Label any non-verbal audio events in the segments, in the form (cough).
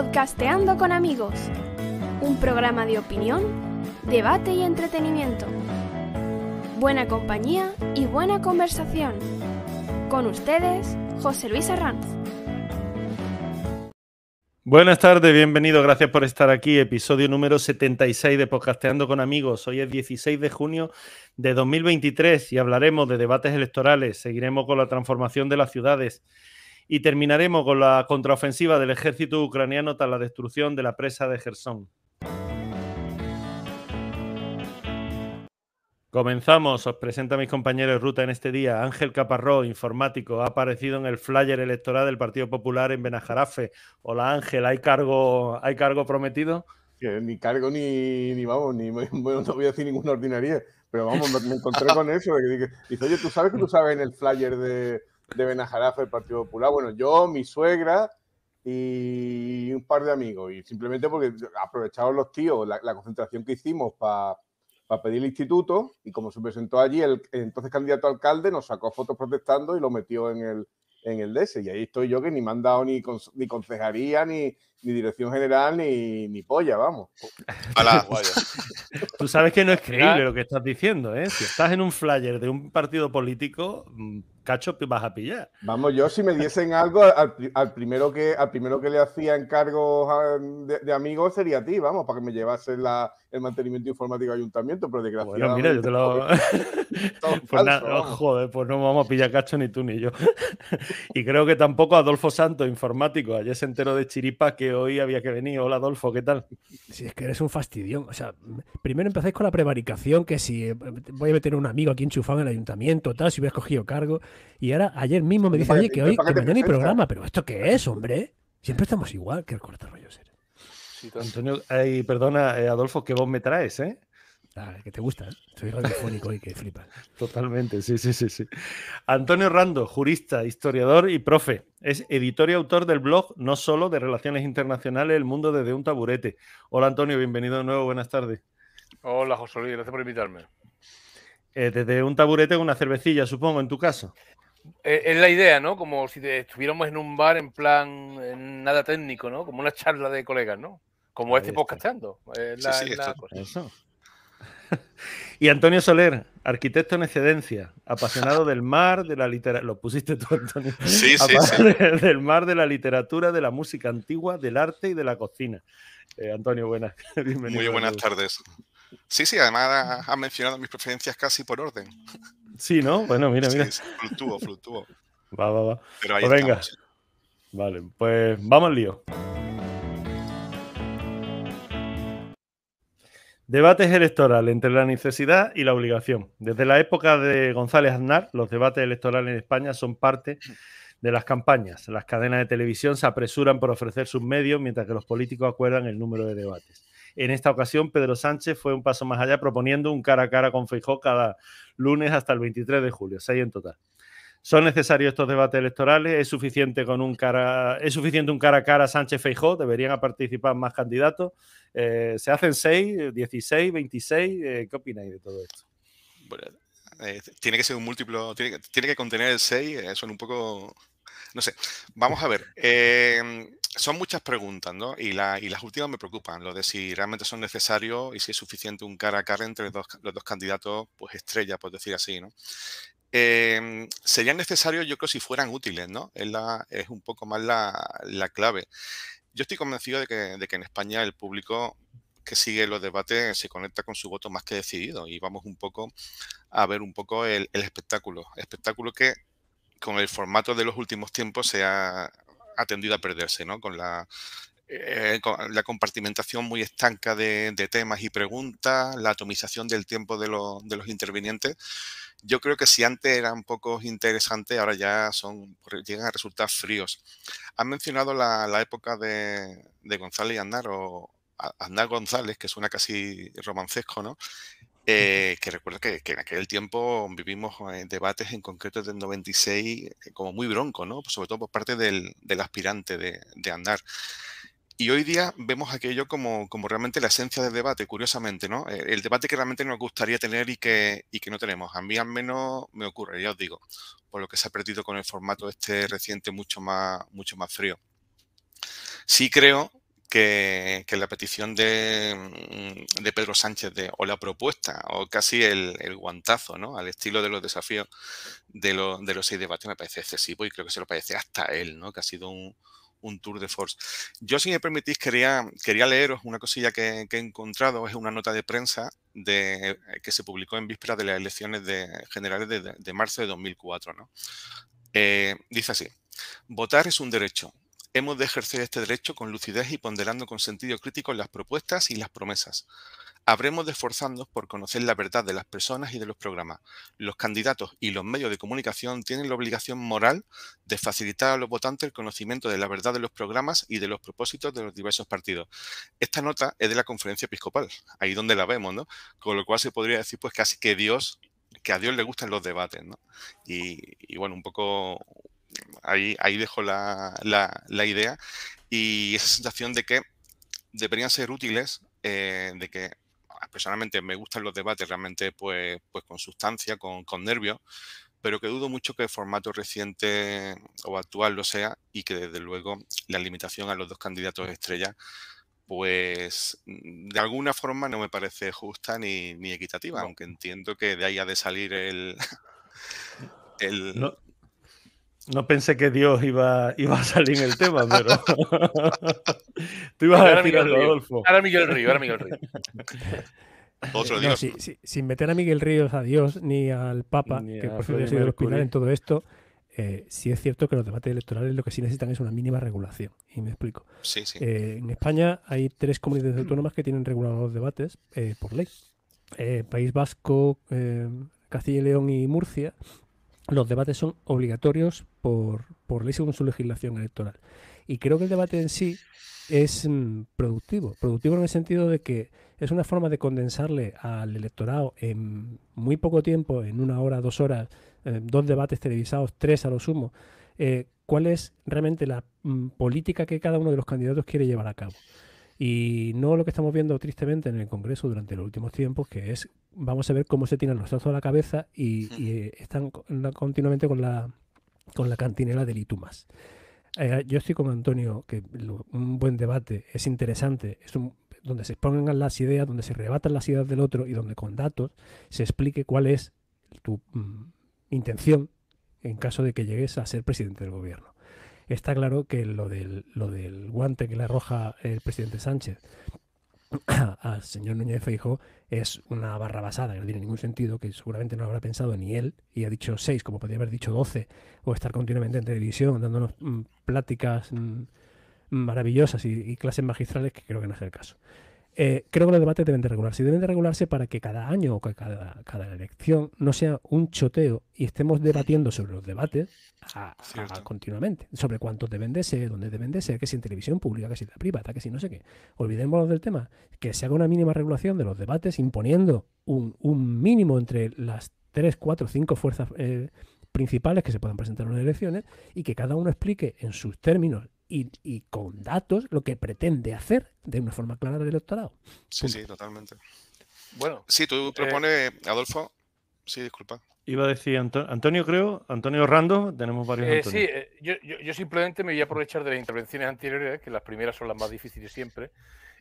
Podcasteando con amigos, un programa de opinión, debate y entretenimiento. Buena compañía y buena conversación. Con ustedes, José Luis Arranz. Buenas tardes, bienvenido, gracias por estar aquí. Episodio número 76 de Podcasteando con Amigos. Hoy es 16 de junio de 2023 y hablaremos de debates electorales. Seguiremos con la transformación de las ciudades y terminaremos con la contraofensiva del ejército ucraniano tras la destrucción de la presa de Gerson. Comenzamos, os presento a mis compañeros de ruta en este día. Ángel Caparró, informático, ha aparecido en el flyer electoral del Partido Popular en Benajarafe. Hola Ángel, ¿hay cargo, ¿hay cargo prometido? ni cargo ni, ni vamos, ni (laughs) bueno, no voy a decir ninguna ordinaria, pero vamos, me, encontré con eso. Dice, oye, ¿tú sabes que tú sabes en el flyer de, de Benajarafe del Partido Popular? Bueno, yo, mi suegra y un par de amigos. Y simplemente porque aprovecharon los tíos la, concentración que hicimos para para pedir el instituto y como se presentó allí, el entonces candidato alcalde nos sacó fotos protestando y lo metió en el, en el DS. Y ahí estoy yo que ni me han dado ni, ni concejaría, ni, ni dirección general, ni, ni polla, vamos. (laughs) Tú sabes que no es creíble lo que estás diciendo, ¿eh? Si estás en un flyer de un partido político, mm, cacho vas a pillar. Vamos, yo si me diesen algo, al, primero, que, al primero que le hacía encargos de, amigos sería a ti, vamos, para que me llevase la, el mantenimiento informático del ayuntamiento, pero desgraciadamente... Bueno, mira, yo te lo... (laughs) pues nada, joder, pues no vamos a pillar cacho ni tú ni yo. (laughs) y creo que tampoco Adolfo Santos, informático, ayer se enteró de chiripa que hoy había que venir. Hola Adolfo, ¿qué tal? Si es que eres un fastidio. O sea, primero empezáis con la prevaricación, que si eh, voy a meter un amigo aquí enchufado en el ayuntamiento, tal, si hubiera cogido cargo. Y ahora, ayer mismo me dice, oye, que hoy que mañana hay programa, pero ¿esto qué es, hombre? Siempre estamos igual, que el rollos eres. Antonio, perdona, eh, Adolfo, que vos me traes, ¿eh? Ah, que te gusta, ¿eh? Soy radiofónico y que flipas. (laughs) Totalmente, sí, sí, sí, sí. Antonio Rando, jurista, historiador y profe. Es editor y autor del blog No Solo de Relaciones Internacionales, El Mundo desde un Taburete. Hola Antonio, bienvenido de nuevo, buenas tardes. Hola José Luis, gracias por invitarme. Eh, desde un taburete con una cervecilla, supongo, en tu caso. Eh, es la idea, ¿no? Como si estuviéramos en un bar en plan nada técnico, ¿no? Como una charla de colegas, ¿no? Como este podcastando. La, sí, sí, Eso. (laughs) y Antonio Soler, arquitecto en excedencia, apasionado del mar, de la literatura. Lo pusiste tú, Antonio. Sí, sí, sí. (laughs) Del mar, de la literatura, de la música antigua, del arte y de la cocina. Eh, Antonio, buenas. (laughs) Muy buenas tardes. Sí, sí, además has mencionado mis preferencias casi por orden. Sí, ¿no? Bueno, mira, mira. fluctúo, fluctúo. Va, va, va. Pero ahí pues venga. Vale, pues vamos al lío. Debates electorales entre la necesidad y la obligación. Desde la época de González Aznar, los debates electorales en España son parte de las campañas. Las cadenas de televisión se apresuran por ofrecer sus medios mientras que los políticos acuerdan el número de debates. En esta ocasión, Pedro Sánchez fue un paso más allá proponiendo un cara a cara con Feijóo cada lunes hasta el 23 de julio, seis en total. ¿Son necesarios estos debates electorales? ¿Es suficiente, con un cara, ¿es suficiente un cara a cara Sánchez Feijó? ¿Deberían participar más candidatos? Eh, ¿Se hacen 6, 16, 26? ¿Qué opináis de todo esto? Eh, tiene que ser un múltiplo, tiene, que contener el 6, eh, son un poco... No sé, vamos a ver. son muchas preguntas, ¿no? Y, las últimas me preocupan, lo de si realmente son necesarios y si es suficiente un cara a cara entre dos, los dos candidatos, pues estrella, por decir así, ¿no? Em, serían necesarios, yo creo, si fueran útiles, ¿no? Es, la, es un poco más la, clave. Yo estoy convencido de que, de que, en España el público que sigue los debates se conecta con su voto más que decidido y vamos un poco a ver un poco el, espectáculo. Espectáculo que con el formato de los últimos tiempos se ha, tendido a perderse, ¿no? Con la, eh, la compartimentación muy estanca de, de, temas y preguntas, la atomización del tiempo de, de los intervinientes yo creo que si antes eran poco interesantes, ahora ya son llegan a resultar fríos. Han mencionado la, época de, González y Aznar, o Aznar González, que suena casi romancesco, ¿no? Eh, que recuerdo que, en aquel tiempo vivimos eh, debates en concreto del 96 eh, como muy bronco, ¿no? Sobre todo por parte del, aspirante de, de Aznar. Y hoy día vemos aquello como, como, realmente la esencia del debate, curiosamente, ¿no? Eh, el debate que realmente nos gustaría tener y que, y que no tenemos. A mí al menos me ocurre, ya os digo, por lo que se ha perdido con el formato este reciente mucho más, mucho más frío. Sí creo que, la petición de, mm, Pedro Sánchez o la propuesta o casi el, guantazo, ¿no? Al estilo de los desafíos de, de los seis debates me parece excesivo y creo que se lo parece hasta él, ¿no? Que ha sido un, tour de force. Yo, si me permitís, quería, quería leeros una cosilla que, he encontrado, es una nota de prensa de, que se publicó en vísperas de las elecciones de, generales de, marzo de 2004. ¿no? Eh, dice así, votar es un derecho, Hemos de ejercer este derecho con lucidez y ponderando con sentido crítico las propuestas y las promesas. Habremos de esforzarnos por conocer la verdad de las personas y de los programas. Los candidatos y los medios de comunicación tienen la obligación moral de facilitar a los votantes el conocimiento de la verdad de los programas y de los propósitos de los diversos partidos. Esta nota es de la conferencia episcopal, ahí donde la vemos, ¿no? Con lo cual se podría decir pues casi que Dios, que a Dios le gustan los debates, ¿no? Y, bueno, un poco ahí, ahí dejo la, idea y esa sensación de que deberían ser útiles, eh, de que personalmente me gustan los debates realmente pues, pues con sustancia, con, con nervios, pero que dudo mucho que el formato reciente o actual lo sea y que desde luego la limitación a los dos candidatos estrella pues de alguna forma no me parece justa ni, equitativa, aunque entiendo que de ahí ha de salir el, (laughs) el, no pensé que Dios iba, iba a salir en el tema, pero. (laughs) Tú ibas a decir algo, Adolfo. Ahora Miguel Río, ahora Miguel Río. (laughs) Otro Dios. sin meter a Miguel Ríos a Dios ni al Papa, que por cierto ha sido el pilar en todo esto, eh, sí es cierto que los debates electorales lo que sí necesitan es una mínima regulación. Y me explico. Sí, sí. Eh, en España hay tres comunidades autónomas que tienen regulados los debates eh, por ley. País Vasco, Castilla y León y Murcia los debates son obligatorios por, por ley según su legislación electoral. Y creo que el debate en sí es mm, productivo. Productivo en el sentido de que es una forma de condensarle al electorado en muy poco tiempo, en una hora, dos horas, eh, dos debates televisados, tres a lo sumo, eh, cuál es realmente la mm, política que cada uno de los candidatos quiere llevar a cabo. Y no lo que estamos viendo tristemente en el Congreso durante los últimos tiempos, que es, vamos a ver cómo se tiran los trazos a la cabeza y, eh, están continuamente con la, con la cantinela del Itumas. Eh, yo estoy con Antonio, que un buen debate es interesante, es un, donde se expongan las ideas, donde se rebatan las ideas del otro y donde con datos se explique cuál es tu mm, intención en caso de que llegues a ser presidente del gobierno está claro que lo del, lo del guante que le arroja el presidente Sánchez (clears throat) al señor Núñez Feijóo es una barra basada, que no tiene ningún sentido, que seguramente no habrá pensado ni él, y ha dicho seis, como podría haber dicho doce, o estar continuamente en televisión dándonos mm, pláticas mm, maravillosas y, clases magistrales, que creo que no es el caso. Eh, creo que los debates deben de regularse. Y deben de regularse para que cada año o cada, cada elección no sea un choteo y estemos debatiendo sobre los debates continuamente. Sobre cuántos deben de ser, dónde deben de ser, que si en televisión pública, que si en la privada, que si no sé qué. Olvidémonos del tema. Que se haga una mínima regulación de los debates imponiendo un, mínimo entre las tres, cuatro, cinco fuerzas eh, principales que se puedan presentar en las elecciones y que cada uno explique en sus términos y, con datos lo que pretende hacer de una forma clara del electorado. Sí, sí, totalmente. Bueno. Sí, tú eh, propones, Adolfo. Sí, disculpa. Iba a decir Antonio, creo, Antonio Rando, tenemos varios. Eh, sí, eh, yo, simplemente me voy a aprovechar de las intervenciones anteriores, que las primeras son las más difíciles siempre,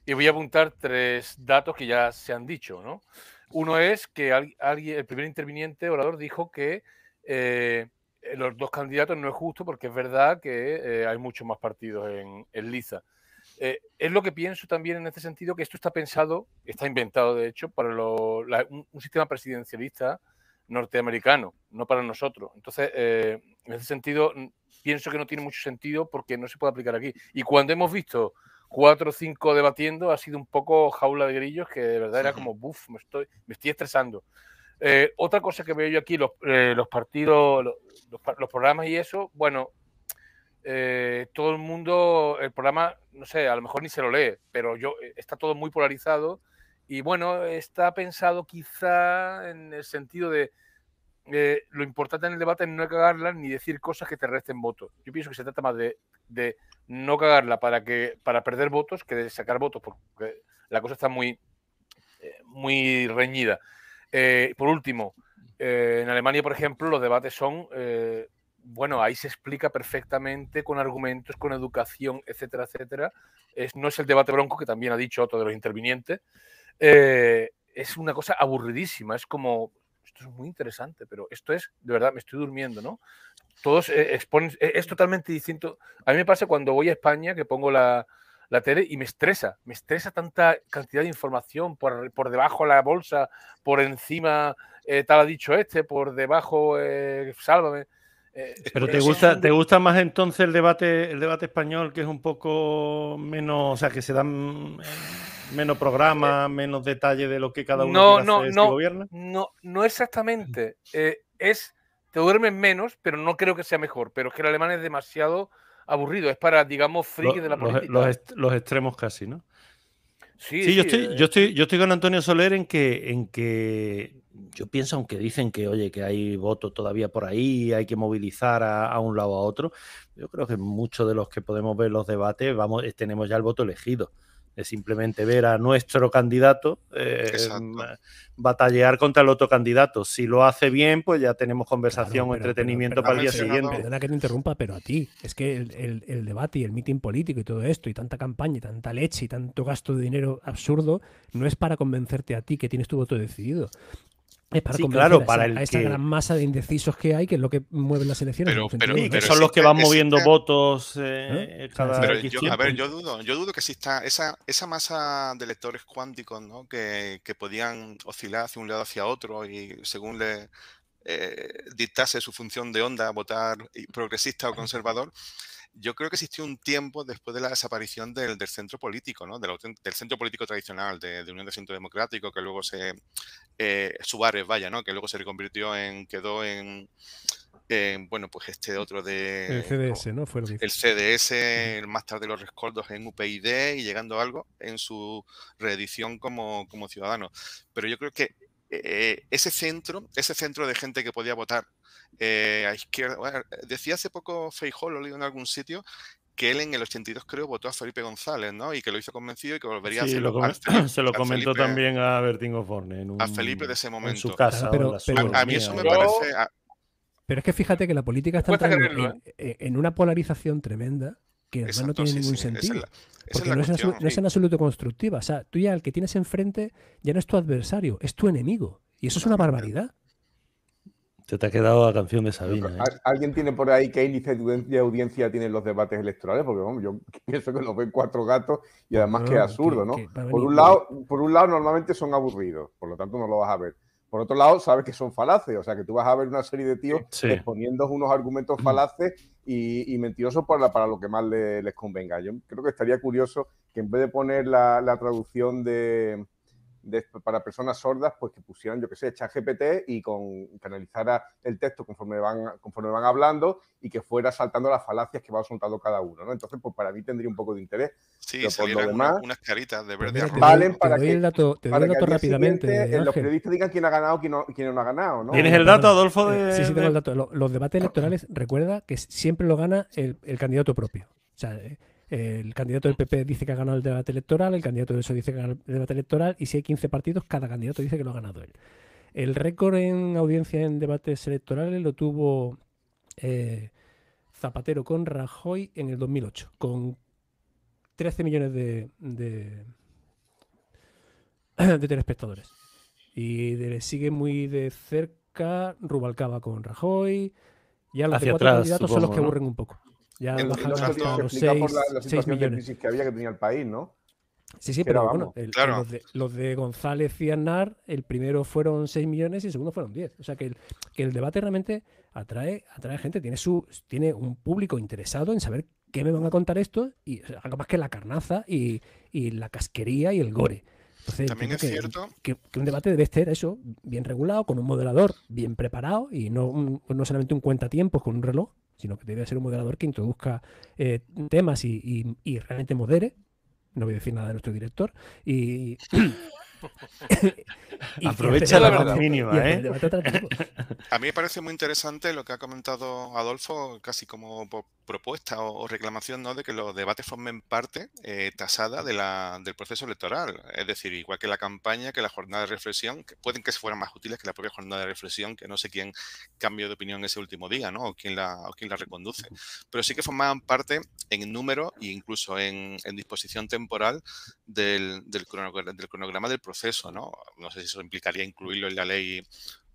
y voy a apuntar tres datos que ya se han dicho. ¿no? Uno es que alguien, el primer interviniente, orador, dijo que eh, los dos candidatos no es justo porque es verdad que eh, hay muchos más partidos en, en Liza. Eh, es lo que pienso también en este sentido, que esto está pensado, está inventado de hecho, para un, sistema presidencialista norteamericano, no para nosotros. Entonces, en ese sentido, pienso que no tiene mucho sentido porque no se puede aplicar aquí. Y cuando hemos visto cuatro o cinco debatiendo, ha sido un poco jaula de grillos que de verdad era como, buf, me estoy, me estoy estresando. Eh, otra cosa que veo yo aquí, los, eh, partidos, los, programas y eso, bueno, eh, todo el mundo, el programa, no sé, a lo mejor ni se lo lee, pero yo está todo muy polarizado y bueno, está pensado quizá en el sentido de lo importante en el debate es no cagarla ni decir cosas que te resten votos. Yo pienso que se trata más de, de no cagarla para que para perder votos que de sacar votos, porque la cosa está muy, muy reñida. Eh, por último, eh, en Alemania, por ejemplo, los debates son, eh, bueno, ahí se explica perfectamente con argumentos, con educación, etcétera, etcétera, no es el debate bronco que también ha dicho otro de los intervinientes. Es una cosa aburridísima, es como, esto es muy interesante, pero esto es, de verdad, me estoy durmiendo, ¿no? Todos exponen, es, totalmente distinto. A mí me pasa cuando voy a España que pongo la, la tele y me estresa, me estresa tanta cantidad de información por, por debajo la bolsa, por encima eh, tal ha dicho este, por debajo eh, sálvame. Eh, Pero te gusta, ¿te gusta más entonces el debate, el debate español, que es un poco menos, o sea, que se dan menos programas, menos detalle de lo que cada uno no, no, no, gobierna? No, no exactamente. es, te duermes menos, pero no creo que sea mejor. Pero es que el alemán es demasiado aburrido, es para, digamos, friki de la política. Los, extremos casi, ¿no? Sí, yo, estoy, yo, estoy, yo estoy con Antonio Soler en que, en que yo pienso, aunque dicen que, oye, que hay votos todavía por ahí, hay que movilizar a, un lado a otro, yo creo que muchos de los que podemos ver los debates, vamos, tenemos ya el voto elegido es simplemente ver a nuestro candidato eh, batallar contra el otro candidato. Si lo hace bien, pues ya tenemos conversación o entretenimiento para el día siguiente. Perdona que te interrumpa, pero a ti, es que el, debate y el mitin político y todo esto, y tanta campaña y tanta leche y tanto gasto de dinero absurdo, no es para convencerte a ti que tienes tu voto decidido. Es para sí, claro, para a esa, gran masa de indecisos que hay, que es lo que mueve las elecciones. Pero, que son los que van moviendo votos eh, ¿Eh? cada pero yo, A ver, yo dudo, yo dudo que exista esa, esa masa de electores cuánticos ¿no? que, que podían oscilar hacia un lado hacia otro y según le eh, dictase su función de onda, votar progresista o conservador yo creo que existió un tiempo después de la desaparición del, centro político, ¿no? del, centro político tradicional de, Unión de Centro Democrático, que luego se. Eh, Suárez, vaya, ¿no? que luego se reconvirtió en. quedó en. bueno, pues este otro de. El CDS, ¿no? Fue el CDS, más tarde los rescoldos en UPyD y llegando a algo en su reedición como, como ciudadano. Pero yo creo que eh, ese centro, ese centro de gente que podía votar eh, a izquierda. decía hace poco Feijó, lo leí en algún sitio, que él en el 82 creo votó a Felipe González, ¿no? Y que lo hizo convencido y que volvería a hacerlo. (coughs) se lo comentó también a Bertín Forne. a Felipe de ese momento. En su casa. pero, a, mí eso me parece... Pero es que fíjate que la política está entrando en, una polarización tremenda que además no tiene ningún sentido. porque no, es, no es en absoluto constructiva. O sea, tú ya el que tienes enfrente ya no es tu adversario, es tu enemigo. Y eso es una barbaridad. Se te ha quedado la canción de Sabina. ¿eh? ¿Alguien tiene por ahí qué índice de audiencia tienen los debates electorales? Porque vamos, yo (laughs) pienso que los ven cuatro gatos y además que es absurdo, ¿no? por, un lado, por un lado, normalmente son aburridos, por lo tanto no lo vas a ver. Por otro lado, sabes que son falaces, o sea que tú vas a ver una serie de tíos exponiendo unos argumentos falaces y, mentirosos para, para, lo que más les, convenga. Yo creo que estaría curioso que en vez de poner la traducción de, para personas sordas, pues que pusieran, yo qué sé, GPT y con, canalizara el texto conforme van, conforme van hablando y que fuera saltando las falacias que va soltando cada uno, ¿no? Entonces, pues para mí tendría un poco de interés. Sí, por lo demás, unas caritas de verde Valen para que, el dato, te doy el dato rápidamente. Eh, los periodistas digan quién ha ganado y quién no, quién no ha ganado, ¿no? ¿Tienes el dato, Adolfo? De... Sí, sí, tengo el dato. Los, debates electorales, recuerda que siempre lo gana el, el candidato propio. O sea, eh, el candidato del PP dice que ha ganado el debate electoral, el candidato del PSOE dice que ha ganado el debate electoral y si hay 15 partidos, cada candidato dice que lo ha ganado él. El récord en audiencia en debates electorales lo tuvo eh, Zapatero con Rajoy en el 2008, con 13 millones de, de, telespectadores. Y le sigue muy de cerca Rubalcaba con Rajoy. Ya los Hacia cuatro candidatos son los que aburren un poco. Ya en, bajaron hasta los 6, por la, la situación de crisis que había que tenía el país, ¿no? Sí, sí, pero, bueno, los, de, los, de, González y Aznar, el primero fueron 6 millones y el segundo fueron 10. O sea que el, que el debate realmente atrae, atrae gente, tiene, su, tiene un público interesado en saber qué me van a contar esto y algo más que la carnaza y, y la casquería y el gore. Entonces, También es cierto que, que, un debate debe ser eso, bien regulado, con un moderador bien preparado y no, no solamente un cuentatiempos con un reloj, sino que debe ser un moderador que introduzca eh, temas y, realmente modere. No voy a decir nada de nuestro director. Y, (coughs) Aprovecha la más mínima, ¿eh? (laughs) A mí me parece muy interesante lo que ha comentado Adolfo, casi como propuesta o, reclamación, ¿no? De que los debates formen parte eh, tasada de la, del proceso electoral. Es decir, igual que la campaña, que la jornada de reflexión, que pueden que fueran más útiles que la propia jornada de reflexión, que no sé quién cambió de opinión ese último día, ¿no? O quién la, o quién la reconduce. Pero sí que formaban parte en número e incluso en, disposición temporal del, del, cronograma, del proceso, ¿no? No sé si eso implicaría incluirlo en la ley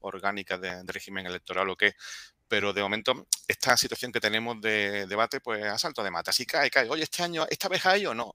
orgánica de, régimen electoral o qué, pero de momento esta situación que tenemos de debate pues ha salto de mata. Así cae, cae. Oye, este año, ¿esta vez hay o no?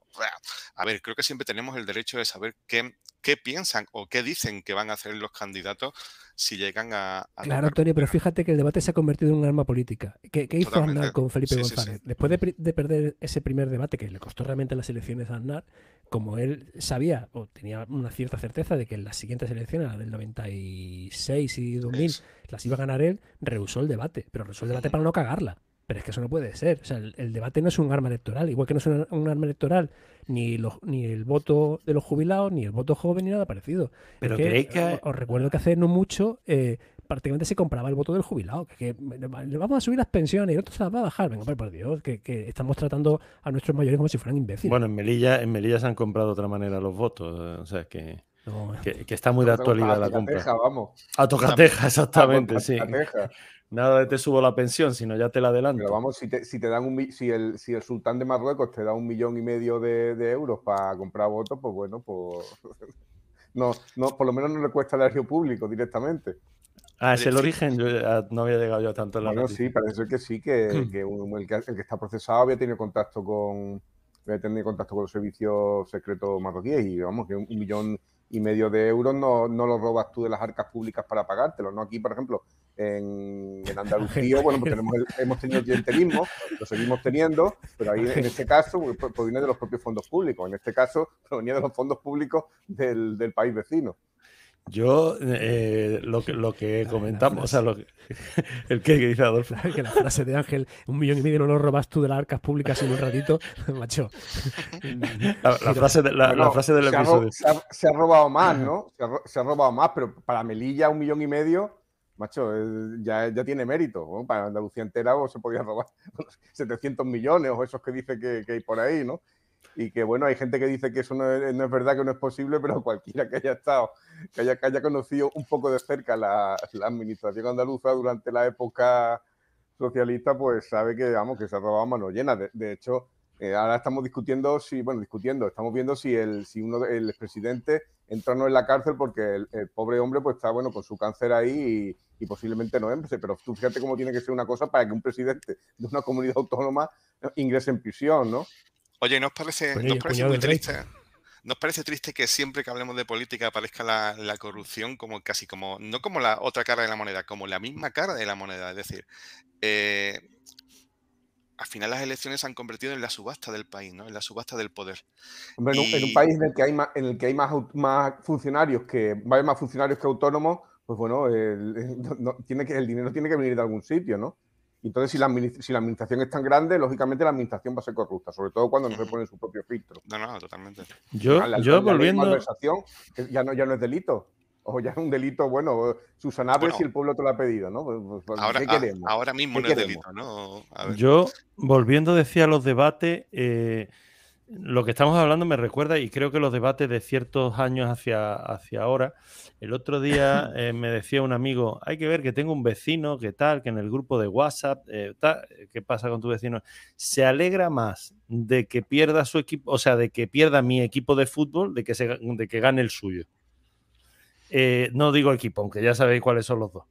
A ver, creo que siempre tenemos el derecho de saber qué, qué piensan o qué dicen que van a hacer los candidatos si llegan a... claro, Antonio, pero fíjate que el debate se ha convertido en un arma política. ¿Qué, hizo Aznar con Felipe González? Después de, perder ese primer debate que le costó realmente las elecciones a Aznar, como él sabía o tenía una cierta certeza de que en las siguientes elecciones, la del 96 y 2000, las iba a ganar él, rehusó el debate. Pero rehusó el debate para no cagarla. Pero es que eso no puede ser. O sea, el, debate no es un arma electoral. Igual que no es un, arma electoral ni, los, ni el voto de los jubilados, ni el voto joven, ni nada parecido. Pero que, que... Os, recuerdo que hace no mucho eh, prácticamente se compraba el voto del jubilado. Que, le vamos a subir las pensiones y otros se las va a bajar. Venga, por Dios, que, estamos tratando a nuestros mayores como si fueran imbéciles. Bueno, en Melilla, en Melilla se han comprado de otra manera los votos. O sea, que... que, está muy de actualidad la compra. Vamos. A tocateja, exactamente, sí. Nada de te subo la pensión, sino ya te la adelanto. Pero vamos, si te, si te dan un si el, si el sultán de Marruecos te da un millón y medio de, euros para comprar votos, pues bueno, pues (laughs) no, no, por lo menos no le cuesta el erario público directamente. Ah, es el origen, yo no había llegado yo tanto en la Bueno, sí, parece que sí, (clears throat) que, el, que, está procesado había tenido contacto con había tenido contacto con los servicios secretos marroquíes y vamos, que un millón y medio de euros no, no lo robas tú de las arcas públicas para pagártelo, ¿no? Aquí, por ejemplo, en, Andalucía, (laughs) bueno, pues tenemos hemos tenido el clientelismo, lo seguimos teniendo, pero ahí en este caso pues, pues, proviene de los propios fondos públicos, en este caso provenía de los fondos públicos del, del país vecino. Yo, eh, lo, que, lo que (laughs) comentamos, o sea, lo que, (laughs) el que, dice Adolfo. (laughs) Que la frase de Ángel, un millón y medio no lo robas tú de las arcas públicas en un ratito, macho. La, frase, de, la, frase del episodio. se, ha, robado más, ¿no? Se ha, robado más, pero para Melilla un millón y medio, macho, ya, ya tiene mérito. Para Andalucía entera o se podía robar 700 millones o esos que dice que, que hay por ahí, ¿no? Y que bueno, hay gente que dice que eso no es, verdad, que no es posible, pero (laughs) cualquiera que haya estado, que haya, que haya conocido un poco de cerca la, administración andaluza durante la época socialista, pues sabe que, vamos, que se ha robado mano llena. De, hecho, eh, ahora estamos discutiendo si, bueno, discutiendo, estamos viendo si el, si uno, el expresidente entra o no en la cárcel porque el, pobre hombre pues está, bueno, con su cáncer ahí y, y posiblemente no entre. Pero tú fíjate cómo tiene que ser una cosa para que un presidente de una comunidad autónoma ingrese en prisión, ¿no? Oye, ¿nos parece, ¿nos parece muy triste? ¿Nos parece triste que siempre que hablemos de política aparezca la, corrupción como casi como, no como la otra cara de la moneda, como la misma cara de la moneda? Es decir, eh, al final las elecciones se han convertido en la subasta del país, ¿no? En la subasta del poder. Hombre, en, un, país en el que hay más, en el que hay más, más funcionarios que, más funcionarios que autónomos, pues bueno, tiene que, el dinero tiene que venir de algún sitio, ¿no? Entonces, si la, si la administración es tan grande, lógicamente la administración va a ser corrupta, sobre todo cuando no se pone su propio filtro. No, no, totalmente. Yo, yo volviendo. ya no, ya no es delito. O ya es un delito, bueno, subsanable si el pueblo te lo ha pedido, ¿no? Pues, pues, pues, ahora, ahora, mismo no es delito, ¿no? Yo, volviendo, decía los debates, eh, lo que estamos hablando me recuerda, y creo que los debates de ciertos años hacia, hacia ahora, el otro día (laughs) eh, me decía un amigo, hay que ver que tengo un vecino, que tal, que en el grupo de WhatsApp, eh, ¿qué pasa con tu vecino? Se alegra más de que pierda su equipo, o sea, de que pierda mi equipo de fútbol, de que, se, de que gane el suyo. Eh, no digo equipo, aunque ya sabéis cuáles son los dos.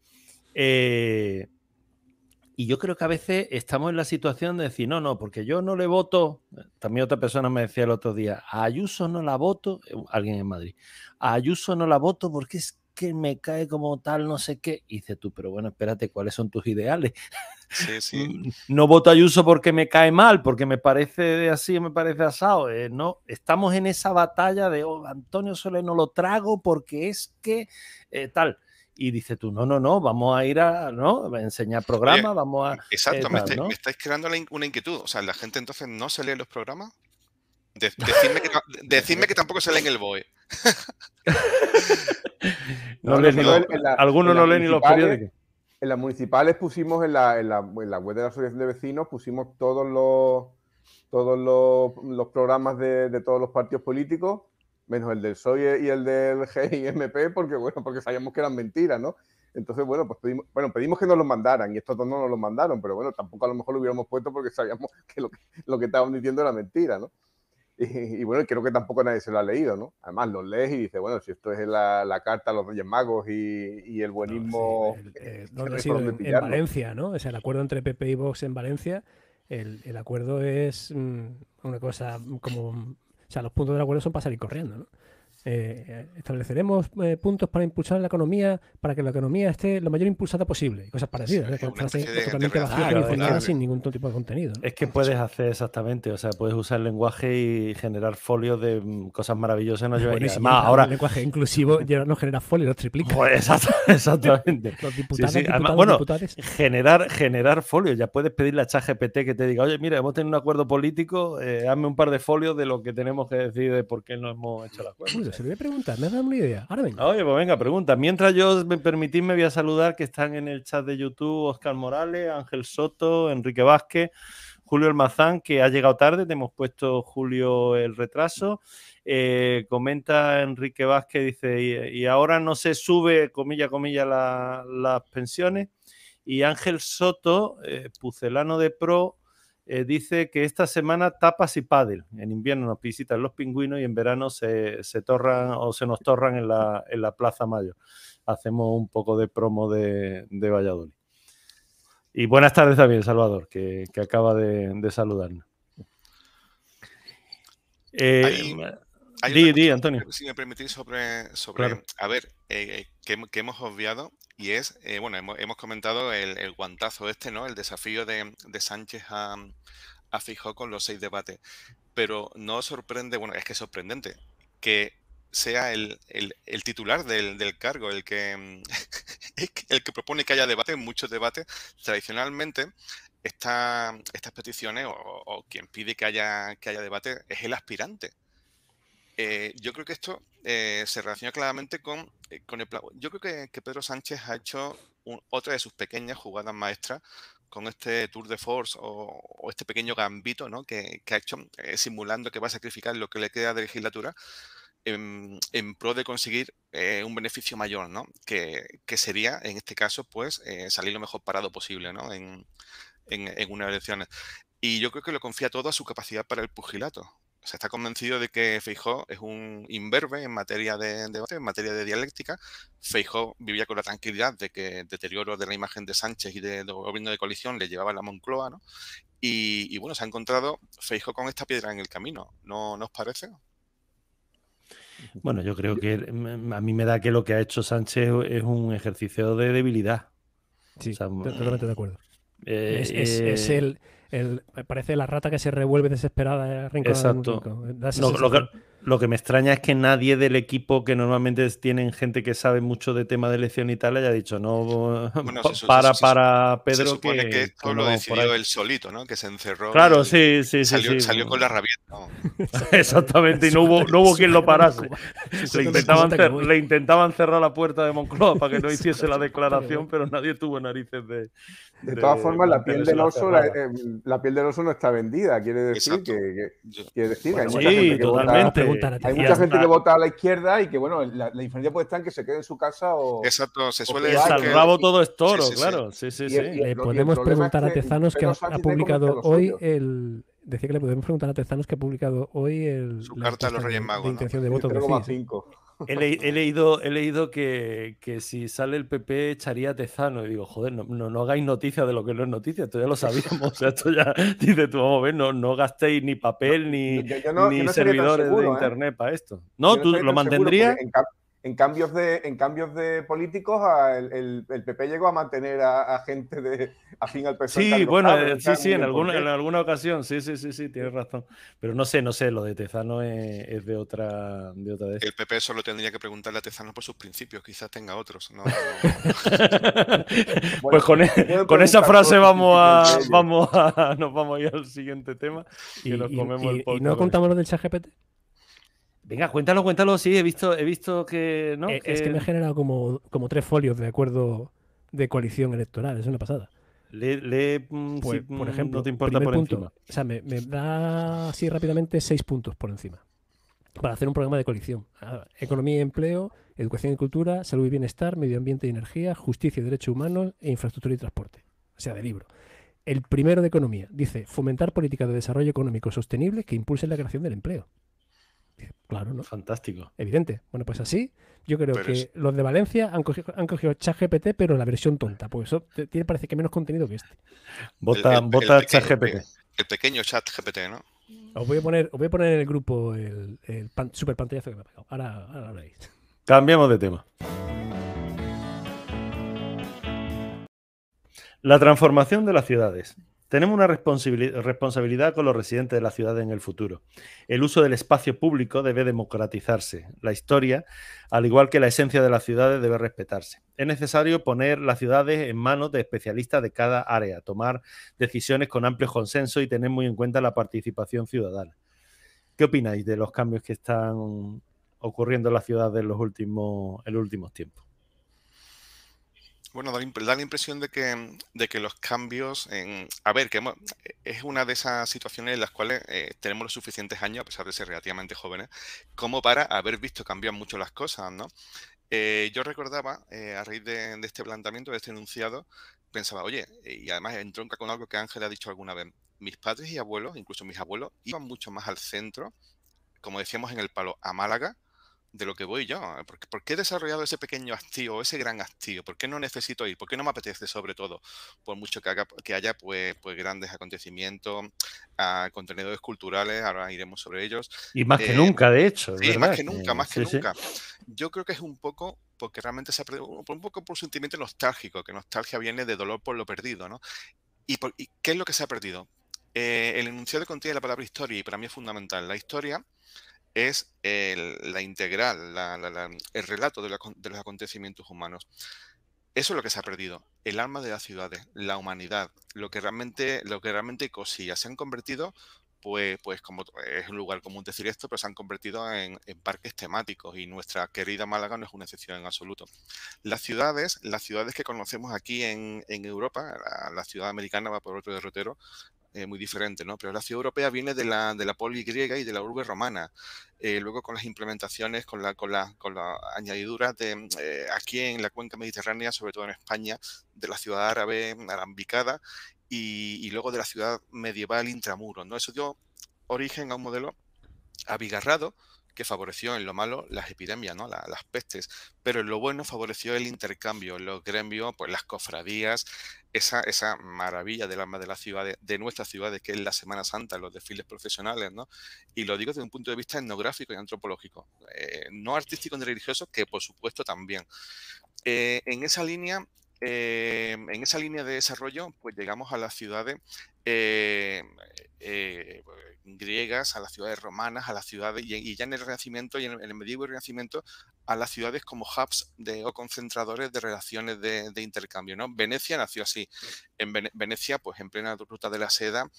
Eh, y yo creo que a veces estamos en la situación de decir, no, no, porque yo no le voto. También otra persona me decía el otro día, a Ayuso no la voto, eh, alguien en Madrid, a Ayuso no la voto porque es que me cae como tal, no sé qué. Y dices tú, pero bueno, espérate, ¿cuáles son tus ideales? Sí, (laughs) sí. No voto a Ayuso porque me cae mal, porque me parece así, me parece asado. Eh, no, estamos en esa batalla de oh, Antonio Soler no lo trago porque es que eh, tal y dice tú, no, no, no, vamos a ir a, ¿no? enseñar programas, vamos a... Exacto, me, estáis, creando una inquietud. O sea, la gente entonces no se lee los programas. decidme, que, que, tampoco se lee en el BOE. (laughs) no, leen algunos no leen ni los periódicos. En las municipales pusimos en la, en, la, en la, web de la Asociación de Vecinos, pusimos todos los todos los, programas de, de, todos los partidos políticos, menos el del PSOE y el del GIMP, porque bueno, porque sabíamos que eran mentiras, ¿no? Entonces, bueno, pues pedimos, bueno, pedimos que nos los mandaran y estos dos no nos los mandaron, pero bueno, tampoco a lo mejor lo hubiéramos puesto porque sabíamos (laughs) que lo que, lo que estaban diciendo era mentira, ¿no? Y, bueno, creo que tampoco nadie se lo ha leído, ¿no? Además, lo lees y dices, bueno, si esto es la, la carta a los Reyes Magos y, y el buenismo. (laughs) Eh, en, Valencia, ¿no? Es el acuerdo entre PP y Vox en Valencia. El, el acuerdo es mm, una cosa como. O sea, los puntos del acuerdo son para salir corriendo, ¿no? Eh, estableceremos eh, puntos para impulsar la economía, para que la economía esté lo mayor impulsada posible, y cosas parecidas, totalmente sin ningún tipo de contenido. Es que puedes hacer exactamente, o sea, puedes usar el lenguaje y generar folios de mm, cosas maravillosas. No ahora el lenguaje inclusivo no genera folios, los triplica. Pues (laughs) exactamente. los diputados, bueno, generar, generar folios, ya puedes pedirle a ChatGPT que te diga, oye, mira, hemos tenido un acuerdo político, eh, hazme un par de folios de lo que tenemos que decir de por qué no hemos hecho el acuerdo se lo voy a preguntar, me ha dado una idea. Ahora venga. Oye, pues venga, pregunta. Mientras yo me permitís, me voy a saludar que están en el chat de YouTube Oscar Morales, Ángel Soto, Enrique Vázquez, Julio Almazán, que ha llegado tarde, te hemos puesto Julio el retraso. Eh, comenta Enrique Vázquez, dice, y, ahora no se sube, comilla, comilla, las pensiones. Y Ángel Soto, eh, Pucelano de Pro, eh, dice que esta semana tapas y pádel. En invierno nos visitan los pingüinos y en verano se, torran o se nos torran en la, en la, Plaza Mayo. Hacemos un poco de promo de, Valladolid. Y buenas tardes también, Salvador, que, acaba de, saludarnos. Eh, di, Antonio. Si me permitís, sobre, sobre a ver, eh, que, hemos obviado, y es, bueno, hemos, comentado el, guantazo este, ¿no? El desafío de, de Sánchez a, a Fijó con los seis debates. Pero no sorprende, bueno, es que es sorprendente que sea el, titular del, cargo el (laughs) que, el que propone que haya debate, muchos debates. Tradicionalmente, esta, estas peticiones o, quien pide que haya, que haya debate es el aspirante. Eh, yo creo que esto eh, se relaciona claramente con, eh, con el plan. Yo creo que, Pedro Sánchez ha hecho otra de sus pequeñas jugadas maestras con este tour de force o, este pequeño gambito ¿no? que, ha hecho simulando que va a sacrificar lo que le queda de legislatura en, pro de conseguir un beneficio mayor, ¿no? Que, sería, en este caso, pues salir lo mejor parado posible en unas elecciones. Y yo creo que lo confía todo a su capacidad para el pugilato se está convencido de que Feijó es un imberbe en materia de, debate, en materia de dialéctica. Feijó vivía con la tranquilidad de que el deterioro de la imagen de Sánchez y del gobierno de coalición le llevaba a la Moncloa, ¿no? Y, bueno, se ha encontrado Feijó con esta piedra en el camino, ¿no, ¿no os parece? Bueno, yo creo que a mí me da que lo que ha hecho Sánchez es un ejercicio de debilidad. Sí, totalmente de acuerdo. Eh, es, el, parece la rata que se revuelve desesperada. Exacto. Lo que me extraña es que nadie del equipo que normalmente tienen gente que sabe mucho de tema de elección y tal haya dicho no para para Pedro se supone que, esto lo decidió él solito, ¿no? Que se encerró. Claro, sí, sí, salió, sí, Salió con la rabieta. (laughs) Exactamente, y no hubo, no hubo quien lo parase. (laughs) le, intentaban le intentaban cerrar la puerta de Moncloa para que no (laughs) hiciese la declaración, pero nadie tuvo narices de. De, todas formas, la piel del oso, la, eh, la, piel del oso no está vendida. Quiere decir que, quiere decir que hay mucha gente que totalmente. Hay mucha gente que vota a la izquierda y que, bueno, la, diferencia puede estar en que se quede en su casa o. Exacto, se suele decir. Que... rabo todo es toro, claro. Sí, sí, sí. Le podemos preguntar a Tezanos que, ha, publicado hoy el. Decía que le podemos preguntar a Tezanos que ha publicado hoy el. Su carta a los Reyes Magos. De intención de voto. De He, leído, he leído que, que, si sale el PP echaría a Tezano. Y digo, joder, no, no, hagáis noticia de lo que no es noticia, esto ya lo sabíamos. O sea, esto ya (laughs) dice tú, vamos a ver, no, no gastéis ni papel ni, ni servidores de ¿eh? internet para esto. No, tú lo mantendrías en cambios de, en cambios de políticos, el, el, PP llegó a mantener a, gente de afín al PSOE. Sí, bueno, eh, sí, sí, en alguna, en alguna ocasión, sí, sí, sí, sí, tienes razón. Pero no sé, no sé, lo de Tezano es, de otra de otra El PP solo tendría que preguntarle a Tezano por sus principios, quizás tenga otros. (laughs) pues con, e, con esa frase vamos a, vamos a, (laughs) nos vamos a ir al siguiente tema y, nos comemos el ¿Y no contamos lo del ChatGPT? Venga, cuéntalo, cuéntalo, sí, he visto, he visto que, ¿no? Eh, es que me he generado como, como tres folios de acuerdo de coalición electoral, es una pasada. Le, mm, pues, por mm, ejemplo, no te importa por punto, encima. O sea, me, da así rápidamente seis puntos por encima para hacer un programa de coalición. Ah, economía y empleo, educación y cultura, salud y bienestar, medio ambiente y energía, justicia y derechos humanos e infraestructura y transporte. O sea, de libro. El primero de economía dice fomentar políticas de desarrollo económico sostenible que impulsen la creación del empleo. Claro, ¿no? Fantástico. Evidente. Bueno, pues así, yo creo que los de Valencia han cogido, han cogido ChatGPT, pero la versión tonta. Pues eso tiene, parece que menos contenido que este. Vota, el, ChatGPT. El pequeño ChatGPT, ¿no? Os voy a poner, voy a poner en el grupo el, super pantallazo que me ha pegado. Ahora, ahora veis. Cambiamos de tema. La transformación de las ciudades. Tenemos una responsabilidad con los residentes de la ciudad en el futuro. El uso del espacio público debe democratizarse. La historia, al igual que la esencia de las ciudades, debe respetarse. Es necesario poner las ciudades en manos de especialistas de cada área, tomar decisiones con amplio consenso y tener muy en cuenta la participación ciudadana. ¿Qué opináis de los cambios que están ocurriendo en la ciudad en los últimos, en los últimos tiempos? Bueno, da, la impresión de que, de que los cambios, en, a ver, que es una de esas situaciones en las cuales eh, tenemos los suficientes años, a pesar de ser relativamente jóvenes, como para haber visto cambiar mucho las cosas, ¿no? Eh, yo recordaba, eh, a raíz de, este planteamiento, de este enunciado, pensaba, oye, y además entronca con algo que Ángel ha dicho alguna vez, mis padres y abuelos, incluso mis abuelos, iban mucho más al centro, como decíamos en el palo, a Málaga, de lo que voy yo. ¿eh? ¿Por qué, he desarrollado ese pequeño hastío, ese gran hastío? ¿Por qué no necesito ir? ¿Por qué no me apetece sobre todo? Por mucho que, haga, que haya pues, pues grandes acontecimientos, uh, contenedores culturales, ahora iremos sobre ellos. Y más que eh, nunca, de hecho. Sí, más que nunca, más que nunca. Yo creo que es un poco porque realmente se ha perdido, un poco por sentimiento nostálgico, que nostalgia viene de dolor por lo perdido, ¿no? ¿Y, qué es lo que se ha perdido? Eh, el enunciado contiene la palabra historia y para mí es fundamental. La historia es la integral, el relato de, los acontecimientos humanos. Eso es lo que se ha perdido, el alma de las ciudades, la humanidad, lo que realmente, lo que realmente. Se han convertido, pues, pues como es un lugar común decir esto, pero se han convertido en, parques temáticos y nuestra querida Málaga no es una excepción en absoluto. Las ciudades, las ciudades que conocemos aquí en, Europa, la, ciudad americana va por otro derrotero, eh, muy diferente, ¿no? Pero la ciudad europea viene de la, de la poli griega y de la urbe romana. Eh, luego con las implementaciones, con la, con la, con la añadidura de eh, aquí en la cuenca mediterránea, sobre todo en España, de la ciudad árabe arambicada y, y luego de la ciudad medieval intramuros, ¿no? Eso dio origen a un modelo abigarrado que favoreció en lo malo las epidemias, ¿no? las pestes, pero en lo bueno favoreció el intercambio, los gremios, pues las cofradías, esa, esa maravilla del alma de la ciudad, de nuestras ciudades, que es la Semana Santa, los desfiles profesionales, ¿no? Y lo digo desde un punto de vista etnográfico y antropológico, eh, no artístico ni religioso, que por supuesto también. Eh, en esa línea, eh, en esa línea de desarrollo, pues llegamos a las ciudades griegas, a las ciudades romanas, a las ciudades, y, ya en el Renacimiento y en el, medievo y Renacimiento, a las ciudades como hubs de, o concentradores de relaciones de, intercambio. ¿no? Venecia nació así. En Venecia, pues en plena ruta de la seda,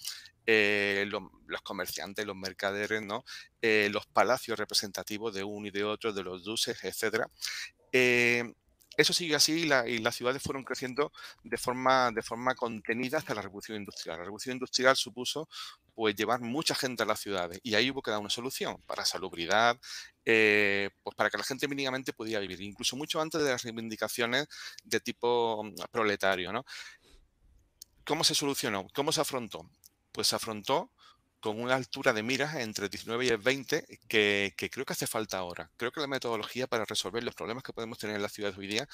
eh, los comerciantes, los mercaderes, ¿no? Eh, los palacios representativos de uno y de otro, de los duces, etc. Eso sigue así y, las ciudades fueron creciendo de forma, de forma contenida hasta la revolución industrial. La revolución industrial supuso pues, llevar mucha gente a las ciudades y ahí hubo que dar una solución para salubridad, eh, pues para que la gente mínimamente pudiera vivir, incluso mucho antes de las reivindicaciones de tipo mm, proletario. ¿no? ¿Cómo se solucionó? ¿Cómo se afrontó? Pues se afrontó con una altura de miras entre 19 y el 20 que, creo que hace falta ahora. Creo que la metodología para resolver los problemas que podemos tener en las ciudades hoy día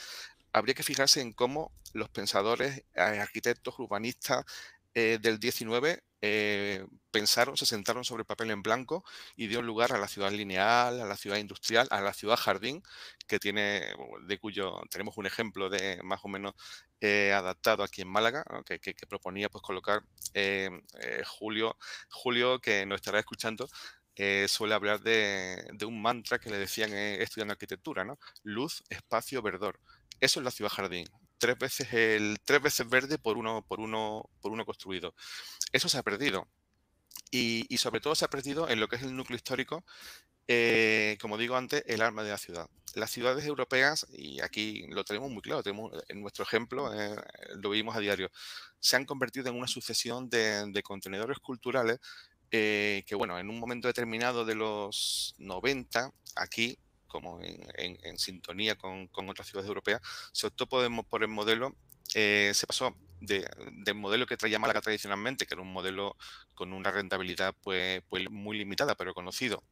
habría que fijarse en cómo los pensadores, eh, arquitectos, urbanistas eh, del 19 eh, pensaron, se sentaron sobre papel en blanco y dio lugar a la ciudad lineal, a la ciudad industrial, a la ciudad jardín, que tiene, de cuyo tenemos un ejemplo de más o menos eh, adaptado aquí en Málaga, que, proponía pues colocar Julio, Julio, que nos estará escuchando, suele hablar de, de, un mantra que le decían estudiando arquitectura, ¿no? Luz, espacio, verdor. Eso es la ciudad jardín tres veces el tres veces verde por uno por uno por uno construido. Eso se ha perdido. y, sobre todo se ha perdido en lo que es el núcleo histórico, eh, como digo antes, el alma de la ciudad. Las ciudades europeas, y aquí lo tenemos muy claro, tenemos en nuestro ejemplo, eh, lo vimos a diario, se han convertido en una sucesión de, contenedores culturales eh, que, bueno, en un momento determinado de los 90, aquí como en, sintonía con, otras ciudades europeas, se optó por, el modelo, se pasó del modelo que traía Málaga tradicionalmente, que era un modelo con una rentabilidad pues, pues muy limitada, pero conocido,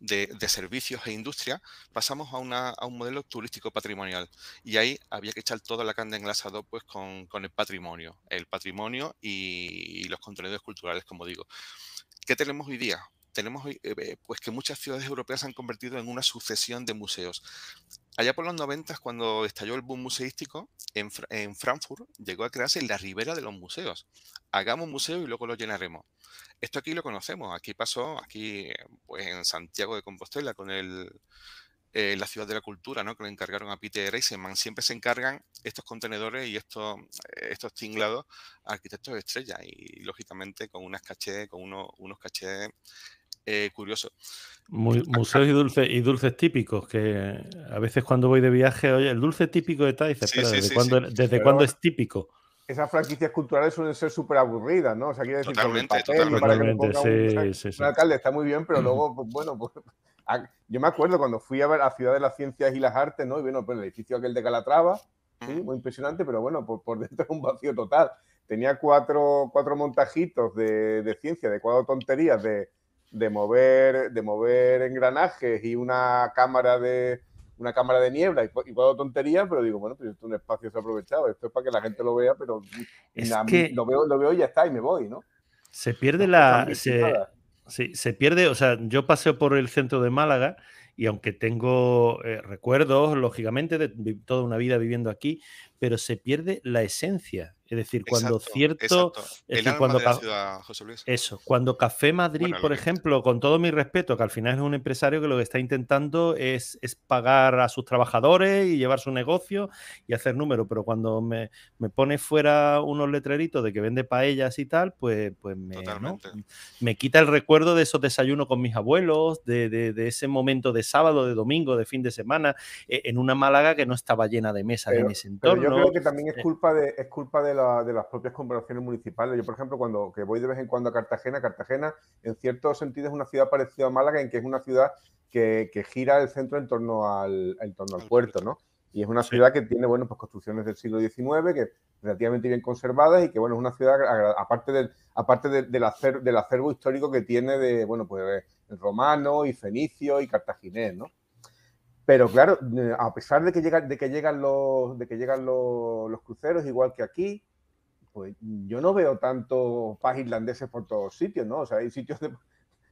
de, servicios e industria, pasamos a, un modelo turístico patrimonial. Y ahí había que echar toda la carne en el asador pues, con, el patrimonio, el patrimonio y, los contenedores culturales, como digo. ¿Qué tenemos hoy día? Tenemos eh, eh, pues que muchas ciudades europeas se han convertido en una sucesión de museos. Allá por los 90, cuando estalló el boom museístico, en, en, Frankfurt llegó a crearse la ribera de los museos. Hagamos museo y luego lo llenaremos. Esto aquí lo conocemos. Aquí pasó, aquí pues en Santiago de Compostela, con el, eh, la ciudad de la cultura, ¿no? que le encargaron a Peter Eisenman. Siempre se encargan estos contenedores y estos, estos tinglados a arquitectos de estrella y, lógicamente, con unas caché, con unos cachés eh, curioso. museos y dulces, y dulces típicos, que a veces cuando voy de viaje, oye, el dulce típico de tal, ¿desde, cuándo, ¿desde cuándo es típico? Esas franquicias culturales suelen ser súper aburridas, ¿no? O sea, quiero decir, totalmente, totalmente. un, alcalde está muy bien, pero luego, (clears throat) pues, bueno, pues, yo me acuerdo cuando fui a ver a Ciudad de las Ciencias y las Artes, ¿no? Y bueno, pues el edificio aquel de Calatrava, muy impresionante, pero bueno, por, por (laughs) dentro es un vacío total. Tenía cuatro, cuatro montajitos de, de ciencia, de cuatro tonterías de, de mover, de mover engranajes y una cámara de una cámara de niebla y, y tontería tonterías, pero digo, bueno, pues esto es un espacio desaprovechado, esto es para que la gente lo vea, pero lo, veo, lo veo y ya está, y me voy, ¿no? Se pierde la. Se, se pierde, o sea, yo paseo por el centro de Málaga y aunque tengo eh, recuerdos, lógicamente, de toda una vida viviendo aquí, pero se pierde la esencia. Es decir, cuando cierto. Es cuando Eso, cuando Café Madrid, por ejemplo, con todo mi respeto, que al final es un empresario que lo que está intentando es, es pagar a sus trabajadores y llevar su negocio y hacer número, pero cuando me, me pone fuera unos letreritos de que vende paellas y tal, pues, pues me, me quita el recuerdo de esos desayunos con mis abuelos, de, de, ese momento de sábado, de domingo, de fin de semana, e, en una Málaga que no estaba llena de mesas en ese entorno yo creo que también es eh. culpa de, es culpa de, las propias corporaciones municipales. Yo, por ejemplo, cuando que voy de vez en cuando a Cartagena, Cartagena en cierto sentido es una ciudad parecida a Málaga, en que es una ciudad que, gira el centro en torno al, en torno al puerto, ¿no? Y es una ciudad que tiene, bueno, pues construcciones del siglo XIX, que relativamente bien conservadas y que, bueno, es una ciudad, aparte del, aparte del, acervo, del acervo histórico que tiene de, bueno, pues romano y fenicio y cartaginés, ¿no? Pero claro, a pesar de que, llegan, de que llegan, los, de que llegan los, cruceros, igual que aquí, pues yo no veo tantos paz irlandeses por todos sitios, ¿no? O sea, hay sitios de... (laughs)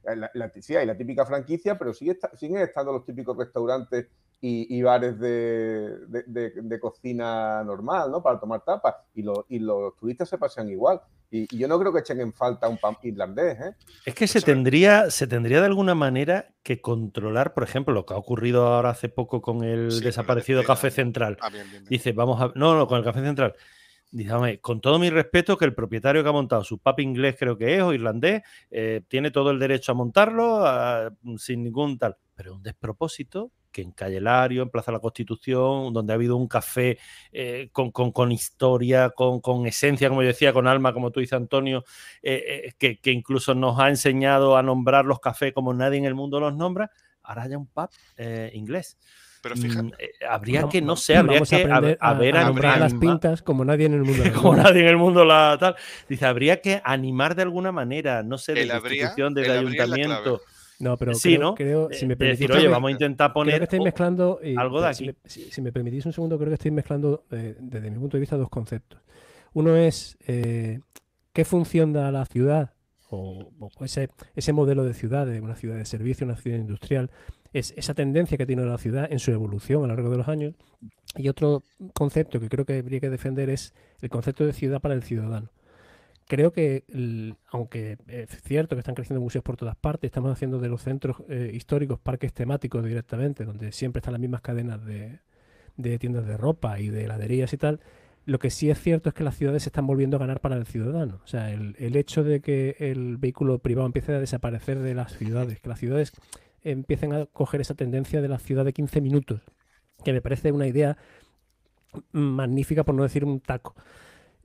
La, sí, hay la típica franquicia, pero sigue, siguen estando los típicos restaurantes y, bares de, cocina normal, ¿no? Para tomar tapas. Y, y los turistas se pasean igual. Y, yo no creo que echen en falta un pan irlandés. ¿eh? Es que se tendría, se tendría de alguna manera que controlar, por ejemplo, lo que ha ocurrido ahora hace poco con el desaparecido Café Central. Ah, Dice, vamos a. No, no, con el Café Central. Dice, con todo mi respeto, que el propietario que ha montado su pub inglés, creo que es, o irlandés, eh, tiene todo el derecho a montarlo sin ningún tal. Pero un despropósito que en Calle Lario, en Plaza de la Constitución, donde ha habido un café eh, con, historia, con, esencia, como yo decía, con alma, como tú dices, Antonio, eh, eh, que, incluso nos ha enseñado a nombrar los cafés como nadie en el mundo los nombra, ahora haya un pub inglés. Pero fíjate. Mm, habría que, no sé, habría que a, ver a, nombrar las pintas como nadie en el mundo. (laughs) como nadie en el mundo la tal. Dice, habría que animar de alguna manera, no sé, de la institución del ayuntamiento. No, pero sí, ¿no? creo si me permitís, decir, oye, vamos a intentar poner estoy mezclando algo de aquí. Si me, permitís un segundo, creo que estoy mezclando eh, desde mi punto de vista dos conceptos. Uno es eh, qué función da la ciudad o, ese, ese, modelo de ciudad, de una ciudad de servicio, una ciudad industrial, es esa tendencia que tiene la ciudad en su evolución a lo largo de los años. Y otro concepto que creo que habría que defender es el concepto de ciudad para el ciudadano creo que, aunque es cierto que están creciendo museos por todas partes, estamos haciendo de los centros eh, históricos parques temáticos directamente, donde siempre están las mismas cadenas de, tiendas de ropa y de heladerías y tal, lo que sí es cierto es que las ciudades se están volviendo a ganar para el ciudadano. O sea, el, el hecho de que el vehículo privado empiece a desaparecer de las ciudades, que las ciudades empiecen a coger esa tendencia de la ciudad de 15 minutos, que me parece una idea magnífica, por no decir un taco.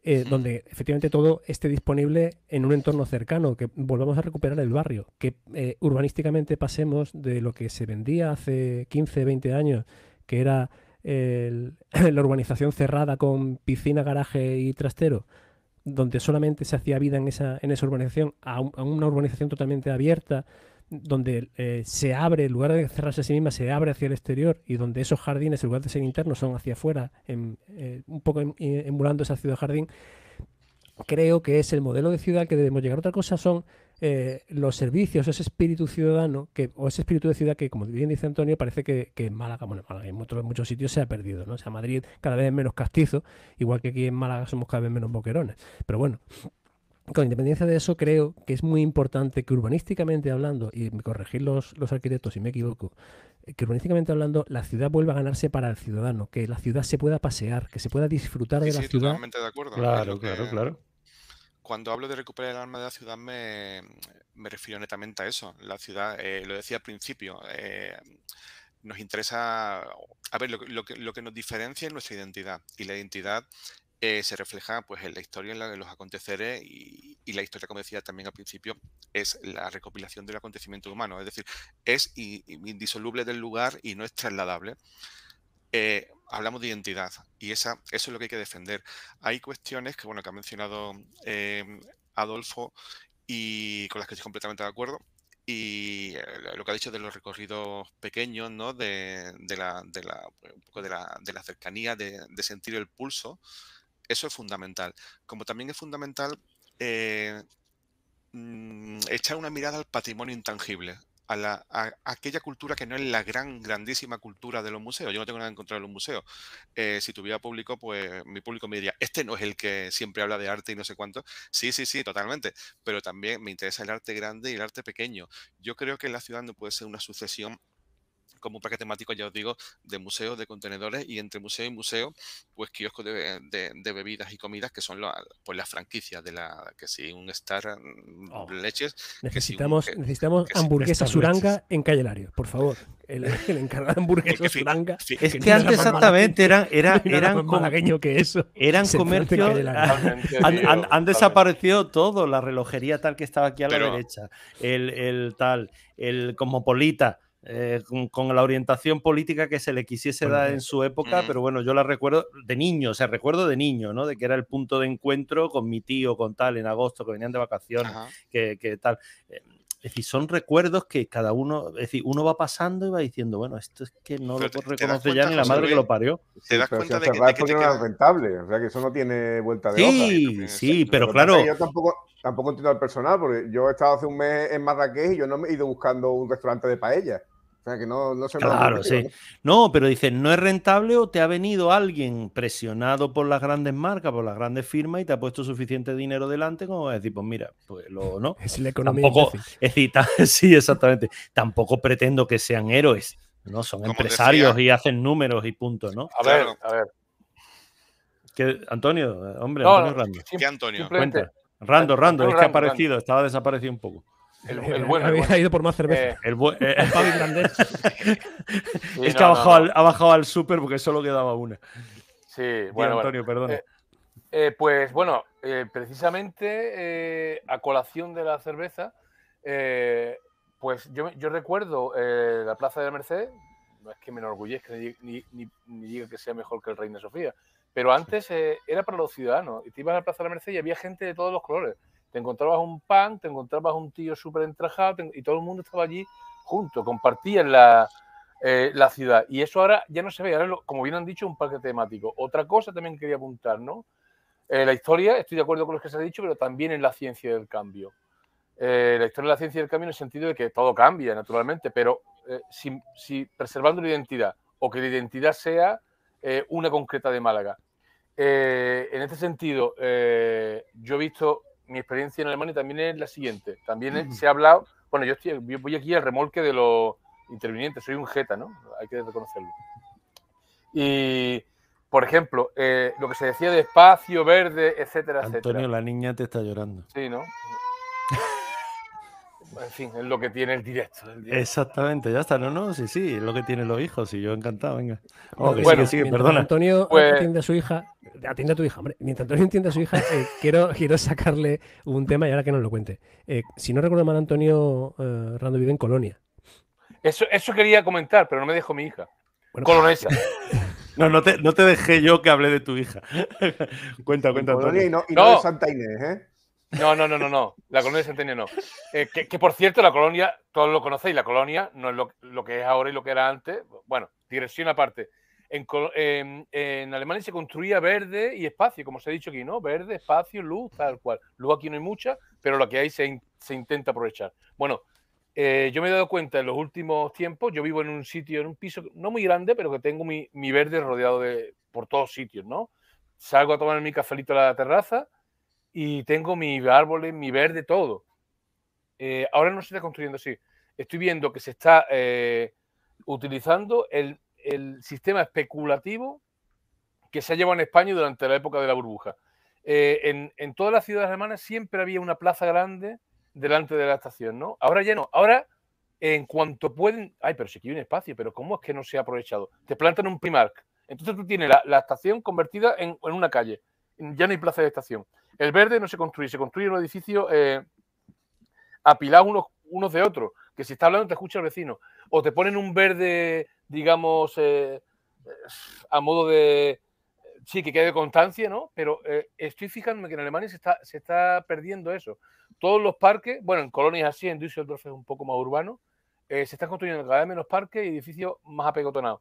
Eh, donde efectivamente todo esté disponible en un entorno cercano, que volvamos a recuperar el barrio, que eh, urbanísticamente pasemos de lo que se vendía hace 15, 20 años, que era (clears throat) la urbanización cerrada con piscina, garaje y trastero, donde solamente se hacía vida en esa, en esa urbanización, a una urbanización totalmente abierta, donde eh, se abre, en lugar de cerrarse a sí misma, se abre hacia el exterior y donde esos jardines, en lugar de ser internos, son hacia afuera, en, eh, un poco em, emulando esa ciudad-jardín, creo que es el modelo de ciudad que debemos llegar. Otra cosa son eh, los servicios, ese espíritu ciudadano, que, o ese espíritu de ciudad que, como bien dice Antonio, parece que, en Málaga, bueno, en Málaga en muchos, muchos sitios se ha perdido, ¿no? Sea, Madrid cada vez es menos castizo, igual que aquí en Málaga somos cada vez menos boquerones. Pero bueno, con independencia de eso, creo que es muy importante que urbanísticamente hablando, y me corregir los, los arquitectos si me equivoco, eh, que urbanísticamente hablando la ciudad vuelva a ganarse para el ciudadano, que la ciudad se pueda pasear, que se pueda disfrutar de la sí, ciudad. Totalmente de acuerdo. Claro, claro, claro. Cuando hablo de recuperar el alma de la ciudad me, me refiero netamente a eso. La ciudad, eh, lo decía al principio, eh, nos interesa, a ver, lo, lo, que, lo que nos diferencia es nuestra identidad y la identidad eh, se refleja pues, en la historia, en la de los aconteceres y, la historia, como decía también al principio, es la recopilación del acontecimiento humano, es decir, es indisoluble del lugar y no es trasladable. Eh, hablamos de identidad y esa, eso es lo que hay que defender. Hay cuestiones que, bueno, que ha mencionado eh, Adolfo y con las que estoy completamente de acuerdo. Y lo que ha dicho de los recorridos pequeños, ¿no? De, la, de, la, un poco de, la, de la cercanía, de, de sentir el pulso, eso es fundamental. Como también es fundamental eh, mm, echar una mirada al patrimonio intangible, a, la, aquella cultura que no es la gran, grandísima cultura de los museos. Yo no tengo nada en contra de los museos. Eh, si tuviera público, pues mi público me diría, este no es el que siempre habla de arte y no sé cuánto. Sí, sí, sí, totalmente. Pero también me interesa el arte grande y el arte pequeño. Yo creo que la ciudad no puede ser una sucesión como un parque temático, ya os digo, de museos, de contenedores y entre museo y museo, pues kioscos de, bebidas y comidas que son pues las franquicias de la, que si un Star mm, oh. Leches. Necesitamos, necesitamos hamburguesa suranga en Calle Lario, por favor. El, (laughs) encargado de hamburguesa suranga. es que, antes exactamente eran, eran, eran malagueño que eso. Eran comercios. Han, han, desaparecido todo, la relojería tal que estaba aquí a la derecha, el, el tal, el cosmopolita eh, con, la orientación política que se le quisiese dar en su época, pero bueno, yo la recuerdo de niño, o sea, recuerdo de niño, ¿no? De que era el punto de encuentro con mi tío, con tal, en agosto, que venían de vacaciones, que, tal. Eh, es decir, son recuerdos que cada uno, es decir, uno va pasando y va diciendo, bueno, esto es que no lo reconoce ya ni la madre que lo parió. Te das cuenta de que, no es rentable, o sea que eso no tiene vuelta de Sí, sí, pero claro. Yo tampoco, tampoco entiendo al personal, porque yo he estado hace un mes en Marrakech y yo no me he ido buscando un restaurante de paella. O sea, que no, no se Claro, sí. ¿no? pero dicen, ¿no es rentable o te ha venido alguien presionado por las grandes marcas, por las grandes firmas y te ha puesto suficiente dinero delante como decir, pues mira, pues lo, ¿no? (laughs) Es la economía. es decir, (laughs) sí, exactamente. Tampoco pretendo que sean héroes, ¿no? Son empresarios y hacen números y puntos, ¿no? A ver, a ver. ¿Qué, Antonio, hombre, Antonio Rando. ¿Qué Antonio? Cuenta. Rando, Rando, es que ha aparecido, estaba desaparecido un poco. El, bueno. Había ido por más cerveza. Eh, el, eh, (laughs) es que ha, bajado Al, ha bajado al súper porque solo quedaba una. Sí, bueno. Antonio, perdón. Eh, pues bueno, precisamente a colación de la cerveza, pues yo, yo recuerdo la Plaza de la Merced, no es que me enorgullezca ni, ni, ni, diga que sea mejor que el Reina Sofía, pero antes era para los ciudadanos. Y te ibas a la Plaza de la Merced y había gente de todos los colores te encontrabas un pan, te encontrabas un tío súper entrajado y todo el mundo estaba allí junto, compartían la, eh, la ciudad. Y eso ahora ya no se ve, ahora, como bien han dicho, un parque temático. Otra cosa también quería apuntar, ¿no? Eh, la historia, estoy de acuerdo con lo que se ha dicho, pero también en la ciencia del cambio. Eh, la historia de la ciencia del cambio en el sentido de que todo cambia, naturalmente, pero si, si, preservando la identidad o que la identidad sea una concreta de Málaga. en este sentido, yo he visto mi experiencia en Alemania también es la siguiente. También se ha hablado, bueno, yo, estoy, voy aquí al remolque de los intervinientes, soy un jeta, ¿no? Hay que reconocerlo. Y por ejemplo, eh, lo que se decía de espacio, verde, etcétera, Antonio, etcétera. la niña te está llorando. Sí, ¿no? (laughs) En fin, es lo que tiene el directo. el directo. Exactamente, ya está. No, no, sí, sí, es lo que tienen los hijos. Y yo encantado, venga. Oh, que Bueno, sigue, perdona. Antonio Pues- atiende a su hija, atiende a tu hija, hombre. Mientras Antonio entiende a su hija, eh, (laughs) quiero, quiero sacarle un tema y ahora que nos lo cuente. Eh, si no recuerdo mal, Antonio eh, Rando vive en Colonia. Eso, eso quería comentar, pero no me dejó mi hija. Bueno, Colonesa. (laughs) No, no te, no te dejé yo que hable de tu hija. (laughs) cuenta, cuenta, Colonia Antonio. y no, y no No. de Santa Inés, ¿eh? No, no, no, no, no. La colonia de Centenio no. Eh, que, que, por cierto, la colonia, todos lo conocéis, la colonia no es lo, lo que es ahora y lo que era antes. Bueno, digresión aparte. En, en- en Alemania se construía verde y espacio, como se ha dicho aquí, ¿no? Verde, espacio, luz, tal cual. Luz aquí no hay mucha, pero lo que hay se, se intenta aprovechar. Bueno, eh, yo me he dado cuenta en los últimos tiempos, yo vivo en un sitio, en un piso no muy grande, pero que tengo mi, mi verde rodeado de por todos sitios, ¿no? Salgo a tomar mi cafelito a la terraza y tengo mis árboles, mi verde, todo. Eh, ahora no se está construyendo así. Estoy viendo que se está eh, utilizando el, el sistema especulativo que se ha llevado en España durante la época de la burbuja. Eh, en, en todas las ciudades alemanas siempre había una plaza grande delante de la estación, ¿no? Ahora ya no. Ahora, en cuanto pueden. Ay, pero si aquí hay un espacio, pero ¿cómo es que no se ha aprovechado? Te plantan un Primark. Entonces tú tienes la, la estación convertida en, en una calle. Ya no hay plaza de estación. El verde no se construye, se construye un edificio eh, unos, unos de otros, que si está hablando te escucha el vecino. O te ponen un verde, digamos, eh, a modo de. Sí, que quede de constancia, ¿no? Pero eh, estoy fijándome que en Alemania se está, se está perdiendo eso. Todos los parques, bueno, en colonias así, en Düsseldorf es un poco más urbano, eh, se están construyendo cada vez menos parques y edificios más apegotonados.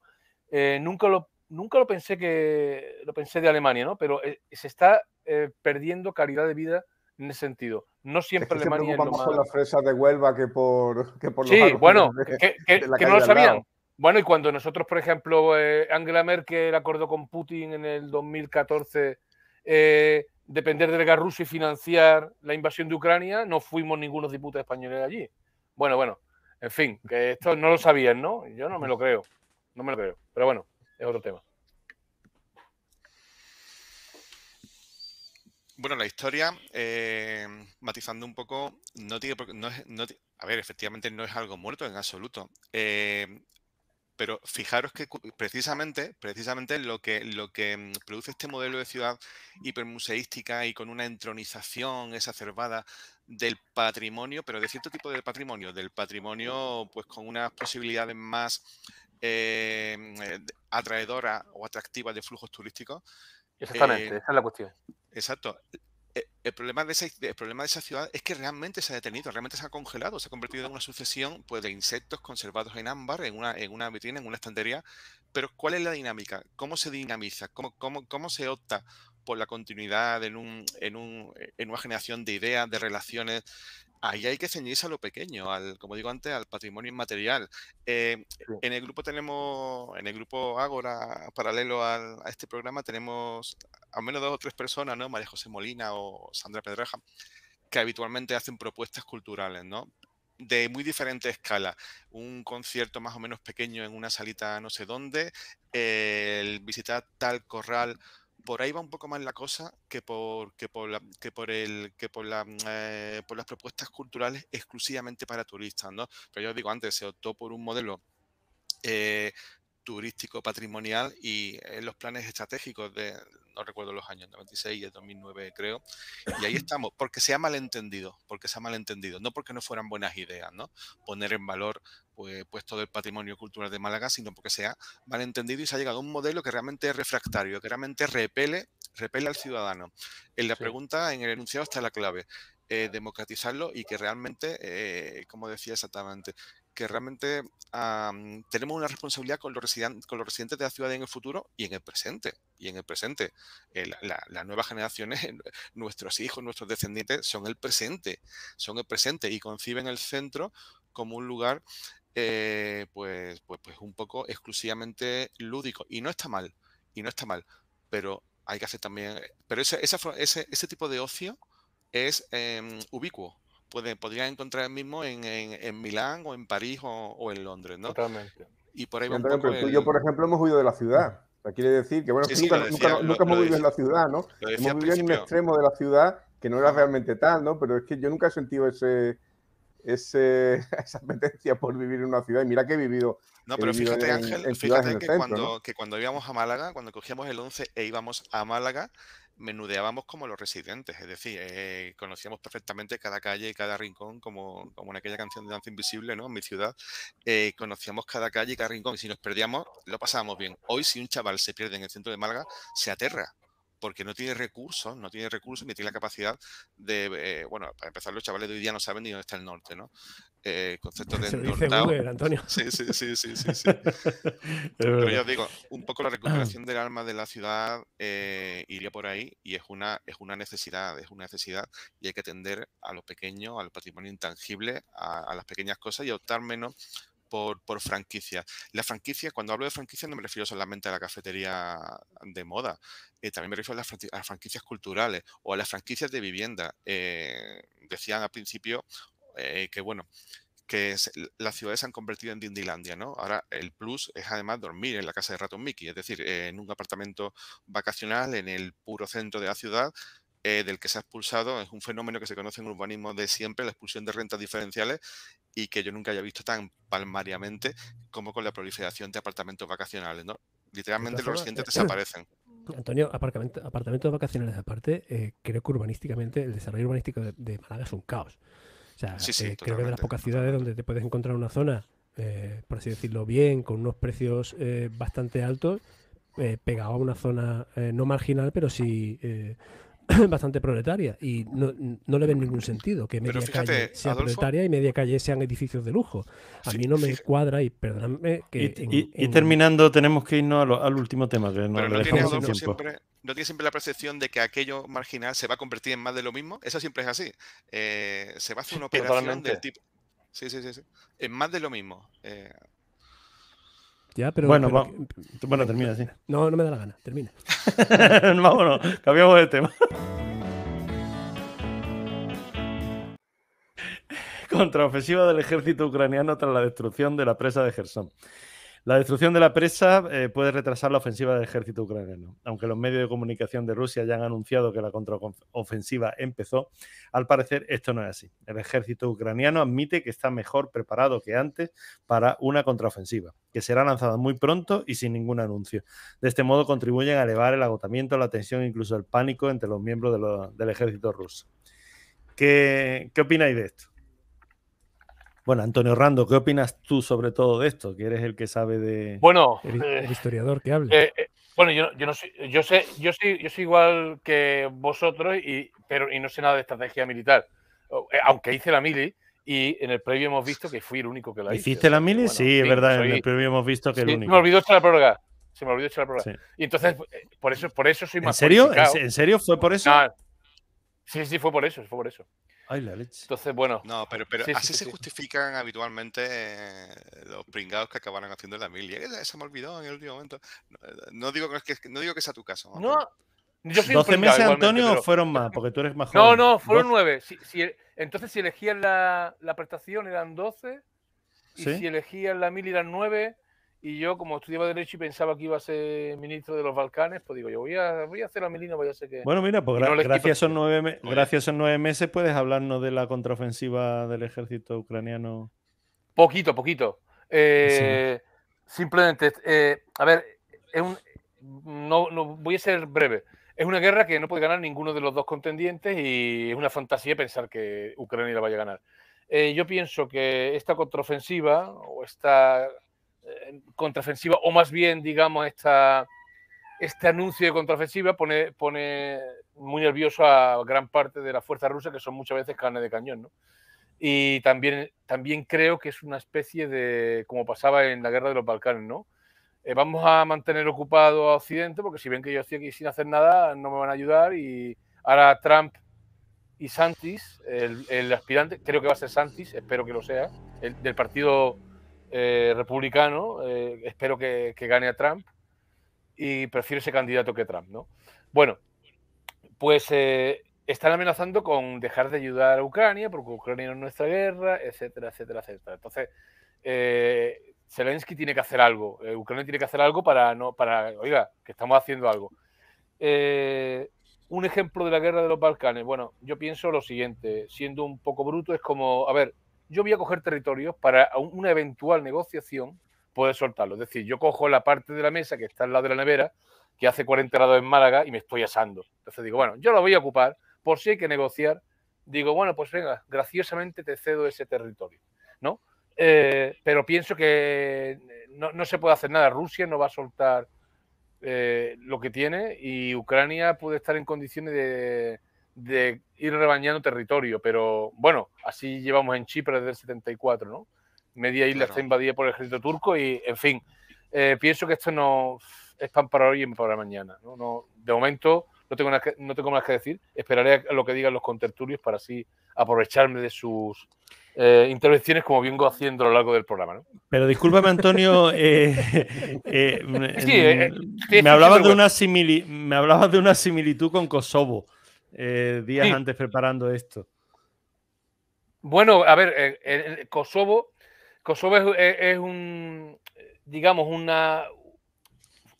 Eh, nunca lo nunca lo pensé que lo pensé de Alemania, ¿no? Pero eh, se está eh, perdiendo calidad de vida en ese sentido. No Es siempre que se Alemania es lo más por las fresas de Huelva que por, que por los Sí, bueno, de- que, que- que no lo sabían. Bueno, y cuando nosotros, por ejemplo, eh, Angela Merkel acordó con Putin en el 2014 eh, depender del gas ruso y financiar la invasión de Ucrania, no fuimos ningunos diputados españoles allí. Bueno, bueno, en fin, que esto no lo sabían, ¿no? Yo no me lo creo, no me lo creo. Pero bueno, es otro tema. Bueno, la historia, eh, matizando un poco, no tiene a ver, efectivamente no es algo muerto en absoluto. eh, pero fijaros que precisamente, precisamente lo que, lo que mm, produce este modelo de ciudad hipermuseística y con una entronización exacerbada del patrimonio, pero de cierto tipo de patrimonio, del patrimonio pues con unas posibilidades más eh, atraedoras o atractivas de flujos turísticos, Exactamente, Eh, esa es la cuestión. Exacto. E- El problema, de esa, el problema de esa ciudad es que realmente se ha detenido, realmente se ha congelado, se ha convertido en una sucesión pues, de insectos conservados en ámbar, en una, en una vitrina, en una estantería. Pero ¿cuál es la dinámica? ¿Cómo se dinamiza? ¿Cómo, cómo, cómo se opta por la continuidad en, un, en, un, en una generación de ideas, de relaciones? Ahí hay que ceñirse a lo pequeño, al, como digo antes, al patrimonio inmaterial. Eh, en el grupo tenemos, en el grupo Ágora, paralelo al- a este programa, tenemos al menos dos o tres personas, ¿no? María José Molina o Sandra Pedreja, que habitualmente hacen propuestas culturales, ¿no? De muy diferente escala. Un concierto más o menos pequeño en una salita no sé dónde, el visitar tal corral. Por ahí va un poco más la cosa que por, que por, que por, el, que eh, por las propuestas culturales exclusivamente para turistas, ¿no? Pero yo os digo antes, se optó por un modelo eh, turístico patrimonial y en los planes estratégicos de, no recuerdo los años, 96 y el 2009 creo, y ahí estamos, porque se ha malentendido, porque se ha malentendido, no porque no fueran buenas ideas, ¿no? Poner en valor pues, pues todo el patrimonio cultural de Málaga, sino porque se ha malentendido y se ha llegado a un modelo que realmente es refractario, que realmente repele, repele al ciudadano. En la Sí. pregunta, en el enunciado está la clave, eh, democratizarlo y que realmente, eh, como decía exactamente, que realmente am, tenemos una responsabilidad con los, residen- con los residentes de la ciudad en el futuro y en el presente. Y en el presente, eh, la- la- las nuevas generaciones, (laughs) nuestros hijos, nuestros descendientes, son el presente, son el presente y conciben el centro como un lugar, eh, pues, pues, pues un poco exclusivamente lúdico. Y no está mal, y no está mal, pero hay que hacer también, pero ese, ese, ese tipo de ocio es em, ubicuo. Puede, podría encontrar el mismo en, en- en Milán o en París o, o en Londres, ¿no? Totalmente. Y por ahí va un poco pero tú y yo, por ejemplo, hemos huido de la ciudad. quiere decir que, bueno, nunca, hemos vivido en la ciudad, ¿no? Hemos vivido en un extremo de la ciudad que no era realmente tal, ¿no? Pero es que yo nunca he sentido ese, ese, (laughs) esa apetencia por vivir en una ciudad. Y mira que he vivido. No, pero fíjate, Ángel, fíjate que, cuando, que cuando íbamos a Málaga, cuando cogíamos el 11 e íbamos a Málaga, menudeábamos como los residentes, es decir, eh, conocíamos perfectamente cada calle y cada rincón, como, como en aquella canción de Danza Invisible, ¿no? En mi ciudad, eh, conocíamos cada calle y cada rincón, y si nos perdíamos, lo pasábamos bien. Hoy, si un chaval se pierde en el centro de Málaga, se aterra, porque no tiene recursos, no tiene recursos ni tiene la capacidad de, eh, bueno, para empezar, los chavales de hoy día no saben ni dónde está el norte, ¿no? Eh, concepto (laughs) de Google, Antonio. (laughs) Sí, sí, sí, sí, sí. (laughs) Pero ya os digo, un poco la recuperación del alma de la ciudad eh, iría por ahí y es una, es una necesidad, es una necesidad y hay que atender a lo pequeño, al patrimonio intangible, a, a las pequeñas cosas y optar menos por, por franquicias. La franquicia, cuando hablo de franquicias, no me refiero solamente a la cafetería de moda, eh, también me refiero a las, franquicias culturales o a las franquicias de vivienda. Eh, decían al principio eh, que, bueno, que las ciudades se han convertido en Dindilandia, ¿no? Ahora el plus es además dormir en la casa de Ratón Mickey, es decir, en un apartamento vacacional en el puro centro de la ciudad, del que se ha expulsado, es un fenómeno que se conoce en urbanismo de siempre, la expulsión de rentas diferenciales, y que yo nunca haya visto tan palmariamente como con la proliferación de apartamentos vacacionales, ¿no? Literalmente los residentes eh, (clears throat) desaparecen. Antonio, apartamentos vacacionales aparte, eh, creo que urbanísticamente el desarrollo urbanístico de, Málaga es un caos. O sea, eh, creo que de las pocas ciudades donde te puedes encontrar una zona, por así decirlo bien, con unos precios bastante altos, pegado a una zona no marginal, pero sí (coughs) bastante proletaria y no, no, le ven ningún sentido que media calle sea proletaria y media calle sean edificios de lujo. A mí no me cuadra y perdóname que... Y, terminando tenemos que irnos al, último tema. Que no, no, tiene siempre, no tiene siempre la percepción de que aquello marginal se va a convertir en más de lo mismo. Eso siempre es así. Eh, se va a hacer una operación del tipo... Sí, sí, sí, sí. Es más de lo mismo. Eh, bueno, bueno, termina, sí. No, no me da la gana, termina. (laughs) Vámonos, cambiamos de tema. Contraofensiva del ejército ucraniano tras la destrucción de la presa de Gerson. La destrucción de la presa eh, puede retrasar la ofensiva del ejército ucraniano. Aunque los medios de comunicación de Rusia ya han anunciado que la contraofensiva empezó, al parecer esto no es así. El ejército ucraniano admite que está mejor preparado que antes para una contraofensiva, que será lanzada muy pronto y sin ningún anuncio. De este modo contribuyen a elevar el agotamiento, la tensión e incluso el pánico entre los miembros del ejército ruso. ¿Qué, ¿Qué opináis de esto? Bueno, Antonio Rando, ¿qué opinas tú sobre todo de esto? Que eres el que sabe de. Bueno, el, eh, historiador que habla. Eh, eh, bueno, yo, yo, no sé, yo sé, yo soy, yo soy igual que vosotros, y, pero y no sé nada de estrategia militar. Aunque hice la mili, y en el previo hemos visto que fui el único que la hice. ¿Hiciste la mili? sí, es verdad, en el previo hemos visto que el único. Se me olvidó echar la prórroga. Se me olvidó echar la prórroga. Y entonces, por eso, por eso soy más. ¿En serio? ¿En serio fue por eso? sí, sí, fue por eso, fue por eso. Ay, la leche. Entonces, bueno. No, pero, pero así se justifican habitualmente eh, los pringados que acabaron haciendo la mil. Se me olvidó en el último momento. No, digo, que, no digo que sea tu caso. No. Yo 12 meses, Antonio, fueron más, porque tú eres más joven. No, no, fueron nueve. Si, entonces, si elegías la, la prestación, eran 12. Y si elegías la mil, eran nueve. Y yo, como estudiaba Derecho y pensaba que iba a ser ministro de los Balcanes, pues digo, yo voy a, voy a hacer a Melino, voy a ser que. Bueno, mira, pues gracias, a esos nueve gracias a nueve meses puedes hablarnos de la contraofensiva del ejército ucraniano. Poquito, poquito. Eh, simplemente, eh, a ver, es un, no, no, voy a ser breve. Es una guerra que no puede ganar ninguno de los dos contendientes y es una fantasía pensar que Ucrania la vaya a ganar. Eh, yo pienso que esta contraofensiva o esta contraofensiva, o más bien, digamos, esta, este anuncio de contraofensiva pone, pone muy nervioso a gran parte de la fuerza rusa, que son muchas veces carne de cañón. ¿no? Y también, también creo que es una especie de, como pasaba en la guerra de los Balcanes, ¿no? Eh, vamos a mantener ocupado a Occidente, porque si ven que yo estoy aquí sin hacer nada, no me van a ayudar. Y ahora Trump y Santis, el, el aspirante, creo que va a ser Santis, espero que lo sea, el, del partido eh, republicano, eh, espero que, gane a Trump y prefiero ese candidato que Trump, ¿no? Bueno, pues eh, están amenazando con dejar de ayudar a Ucrania porque Ucrania no es nuestra guerra, etcétera, etcétera, etcétera. Entonces, Zelensky tiene que hacer algo, Ucrania tiene que hacer algo para, no, para, oiga, que estamos haciendo algo. Un ejemplo de la guerra de los Balcanes, bueno, yo pienso lo siguiente, siendo un poco bruto, es como, a ver, yo voy a coger territorios para una eventual negociación poder soltarlo. Es decir, yo cojo la parte de la mesa que está al lado de la nevera, que hace 40 grados en Málaga y me estoy asando. Entonces digo, bueno, yo lo voy a ocupar por si hay que negociar. Digo, bueno, pues venga, graciosamente te cedo ese territorio, ¿no? Eh, pero pienso que no, se puede hacer nada. Rusia no va a soltar eh, lo que tiene y Ucrania puede estar en condiciones de, ir rebañando territorio. Pero bueno, así llevamos en Chipre desde el 74, ¿no? Media isla está invadida por el ejército turco y, en fin, eh, pienso que esto no es pan para hoy y para mañana. ¿no? de momento no tengo, nada que, no tengo más que decir. Esperaré a lo que digan los contertulios para así aprovecharme de sus eh, intervenciones como vengo haciendo a lo largo del programa. Pero discúlpame, Antonio. (laughs) Eh, eh, me, hablabas de una me hablabas de una similitud con Kosovo días antes preparando esto. Bueno, a ver, Kosovo, Kosovo es, un, digamos, una,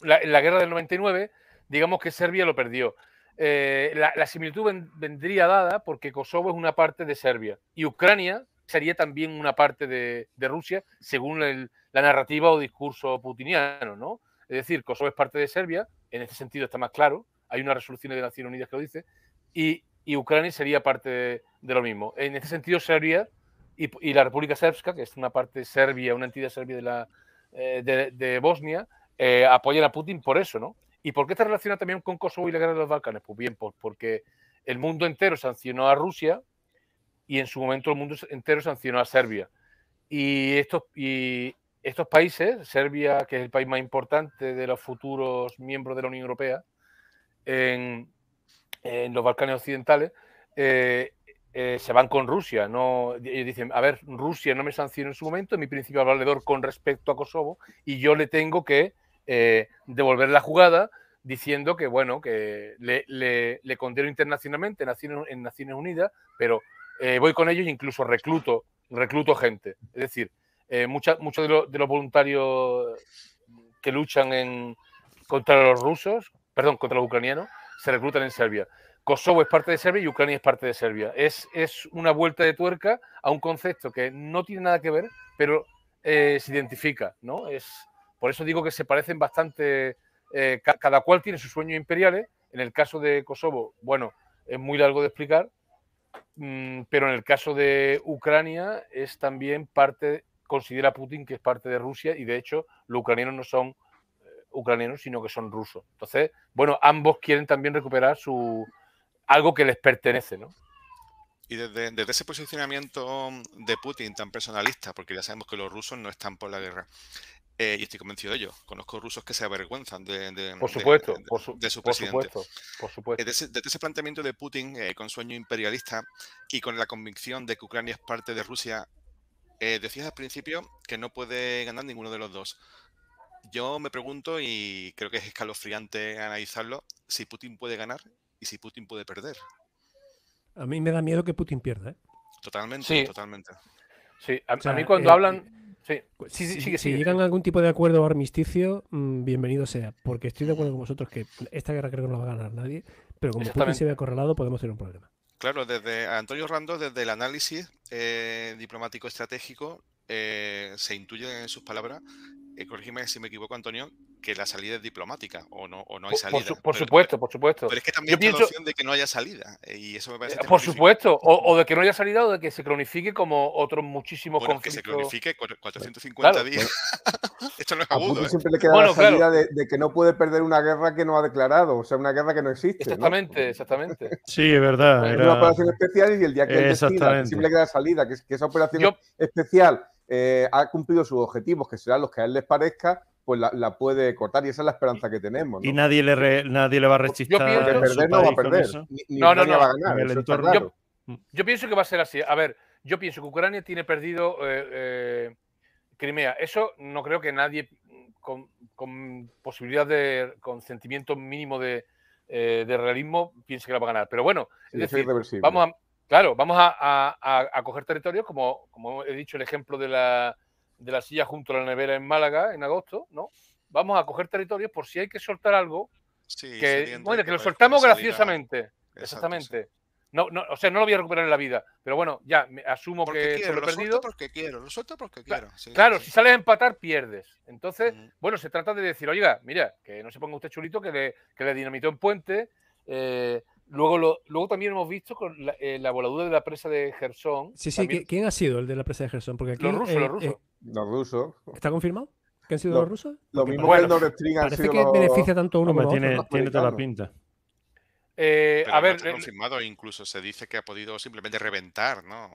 la, la, guerra del 99, digamos que Serbia lo perdió. Eh, la, similitud vendría dada porque Kosovo es una parte de Serbia y Ucrania sería también una parte de, Rusia, según la narrativa o discurso putiniano, ¿no? Es decir, Kosovo es parte de Serbia, en este sentido está más claro, hay una resolución de Naciones Unidas que lo dice, y, Ucrania sería parte de, lo mismo. En este sentido, Serbia y, la República Serbska, que es una parte serbia, una entidad serbia de, la, eh, de, Bosnia, eh, apoyan a Putin por eso, ¿no? ¿Y por qué está relacionado también con Kosovo y la guerra de los Balcanes? Pues bien, porque el mundo entero sancionó a Rusia y en su momento el mundo entero sancionó a Serbia. Y estos, y estos países, Serbia, que es el país más importante de los futuros miembros de la Unión Europea, en, los Balcanes Occidentales, eh, eh, se van con Rusia. ¿no? Ellos dicen, a ver, Rusia no me sancionó en su momento, es mi principal valedor con respecto a Kosovo, y yo le tengo que eh, devolver la jugada diciendo que, bueno, que le, le, condeno internacionalmente en Naciones, Unidas, pero voy con ellos e incluso recluto, recluto gente. Es decir, muchos de, de, los voluntarios que luchan en, contra los rusos, perdón, contra los ucranianos, se reclutan en Serbia. Kosovo es parte de Serbia y Ucrania es parte de Serbia. Es, es una vuelta de tuerca a un concepto que no tiene nada que ver, pero se identifica, ¿no? Es, por eso digo que se parecen bastante, eh, cada cual tiene sus sueños imperiales. En el caso de Kosovo, bueno, es muy largo de explicar, mm, pero en el caso de Ucrania es también parte, considera Putin que es parte de Rusia y de hecho los ucranianos no son eh, ucranianos, sino que son rusos. Entonces, bueno, ambos quieren también recuperar su algo que les pertenece, ¿no? Y desde, desde, ese posicionamiento de Putin tan personalista, porque ya sabemos que los rusos no están por la guerra, eh, y estoy convencido de ello. Conozco rusos que se avergüenzan de, por supuesto, de, su, presidente. por supuesto. Desde, ese planteamiento de Putin eh, con sueño imperialista y con la convicción de que Ucrania es parte de Rusia, eh, decías al principio que no puede ganar ninguno de los dos. Yo me pregunto, y creo que es escalofriante analizarlo, si Putin puede ganar y si Putin puede perder. A mí me da miedo que Putin pierda. Totalmente, totalmente. Sí, a, mí cuando hablan si, llegan a algún tipo de acuerdo o armisticio, mm, bienvenido sea. Porque estoy de acuerdo con vosotros que esta guerra creo que no la va a ganar nadie. Pero como Putin se ve acorralado, podemos tener un problema. Claro, desde Antonio Rando, desde el análisis eh, diplomático estratégico, eh, se intuye en sus palabras eh, corrígeme si me equivoco, Antonio, que la salida es diplomática o no, o no hay salida. Por, supuesto, por supuesto. Pero es que también hay la opción de que no haya salida. Eh, y eso me parece eh, Por supuesto, o, de que no haya salida o de que se cronifique como otros muchísimos bueno, conflictos. que se cronifique 450 días. (laughs) Esto no es agudo. ¿eh? siempre le queda la salida de, que no puede perder una guerra que no ha declarado, o sea, una guerra que no existe. Exactamente, exactamente. Sí, es verdad. Es una operación especial y el día que él decida, siempre le queda salida, que, que esa operación especial eh, ha cumplido sus objetivos, que serán los que a él les parezca, pues la, puede cortar y esa es la esperanza que tenemos. Y nadie le, nadie le va a resistir. Yo perder no va a perder. no, no, no. Va a ganar, yo, pienso que va a ser así. A ver, yo pienso que Ucrania tiene perdido eh, eh, Crimea. Eso no creo que nadie con, posibilidad de, con sentimiento mínimo de, realismo piense que la va a ganar. Pero bueno, es decir, vamos a Claro, vamos a, coger territorios, como, como he dicho el ejemplo de la, de la silla junto a la nevera en Málaga en agosto, ¿no? Vamos a coger territorios por si hay que soltar algo. que, bueno, que lo soltamos graciosamente. Exactamente. No, no, o sea, no lo voy a recuperar en la vida. Pero bueno, ya, me asumo que quiero, lo he perdido. porque quiero, lo suelto porque quiero. claro, si sales a empatar, pierdes. Entonces, bueno, se trata de decir, oiga, mira, que no se ponga usted chulito, que le, que le dinamitó en puente. Eh, luego, lo, luego también hemos visto con la, eh, voladura de la presa de Gerson. Sí, sí, ¿quién ha sido el de la presa de Gerson? Porque los rusos, los rusos. los rusos. ¿Está confirmado? ¿Que han sido los rusos? Lo mismo que el Nord Parece que beneficia tanto a uno como a otro. Tiene toda la pinta. Eh, a ver, está confirmado, incluso se dice que ha podido simplemente reventar, ¿no?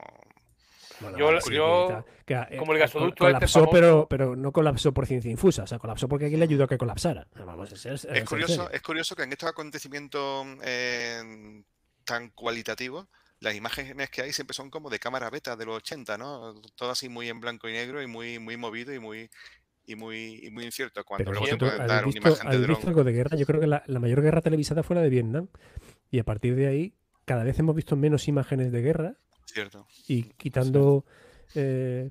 Yo, yo eh, como el gasoducto este colapsó, pero, pero no colapsó por ciencia infusa, o sea, colapsó porque alguien le ayudó a que colapsara. es, curioso, es curioso que en estos acontecimientos eh, tan cualitativos, las imágenes que hay siempre son como de cámara beta de los 80, ¿no? Todo así muy en blanco y negro y muy, muy movido y muy, y muy, muy incierto cuando luego se puede dar una imagen de visto algo de guerra? Yo creo que la, mayor guerra televisada fue la de Vietnam. Y a partir de ahí, cada vez hemos visto menos imágenes de guerra. Cierto. Y quitando. Eh,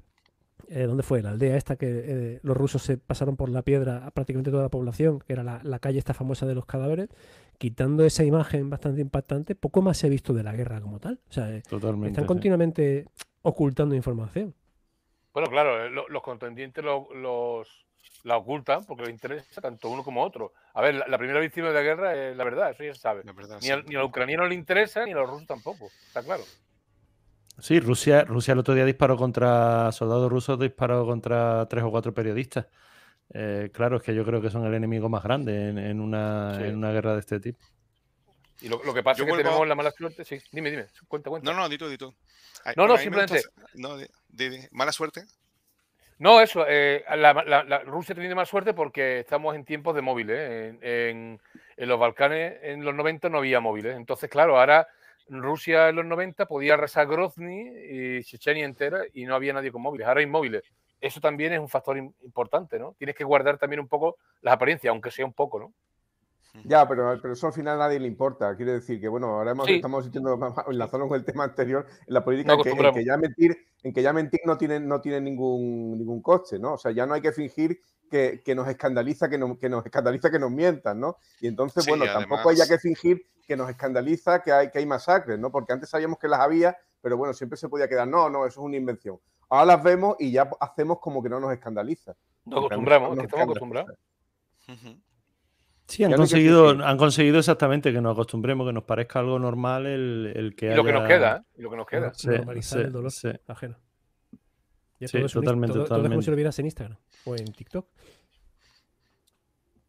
eh, ¿Dónde fue? La aldea esta que eh, los rusos se pasaron por la piedra a prácticamente toda la población, que era la, calle esta famosa de los cadáveres. Quitando esa imagen bastante impactante, poco más se ha visto de la guerra como tal. O sea, están continuamente ocultando información. Bueno, claro, eh, los contendientes los, la ocultan porque les interesa tanto uno como otro. A ver, la, primera víctima de la guerra es la verdad, eso ya se sabe. ni, a, los ucranianos le interesa, ni a los rusos tampoco, está claro. Sí, Rusia, Rusia el otro día disparó contra soldados rusos, disparó contra tres o cuatro periodistas. Eh, claro, es que yo creo que son el enemigo más grande en, una, guerra de este tipo. Y lo, que pasa es que tenemos la mala suerte. Sí, dime, dime, cuenta, cuenta. No, no, di tú, di tú. No, no, simplemente. No, mala suerte. No, eso. Eh, la, Rusia tiene mala suerte porque estamos en tiempos de móviles. ¿eh? En, los Balcanes en los 90 no había móviles. Entonces, claro, ahora Rusia en los 90 podía arrasar Grozny y Chechenia entera y no había nadie con móviles. Ahora hay móviles. Eso también es un factor importante, ¿no? Tienes que guardar también un poco las apariencias, aunque sea un poco, ¿no? Ya, pero, pero eso al final a nadie le importa. Quiere decir que, bueno, ahora estamos sintiendo, (laughs) enlazando con el tema anterior, en la política, en, que, ya mentir, en que ya mentir no tiene, no tiene ningún, ningún coste, ¿no? O sea, ya no hay que fingir que, nos escandaliza que, que nos escandaliza que nos mientan, ¿no? Y entonces, bueno, tampoco hay que fingir que nos escandaliza que hay, que hay masacres, ¿no? Porque antes sabíamos que las había, pero bueno, siempre se podía quedar, no, no, eso es una invención. Ahora las vemos y ya hacemos como que no nos escandaliza. Nos acostumbramos, que estamos acostumbrados. Sí, han conseguido, han conseguido exactamente que nos acostumbremos, que nos parezca algo normal el, que y lo que nos queda, ¿eh? y lo que nos queda. normalizar el dolor ajeno. Sí, totalmente, todo, totalmente. es como si lo vieras en Instagram o en TikTok.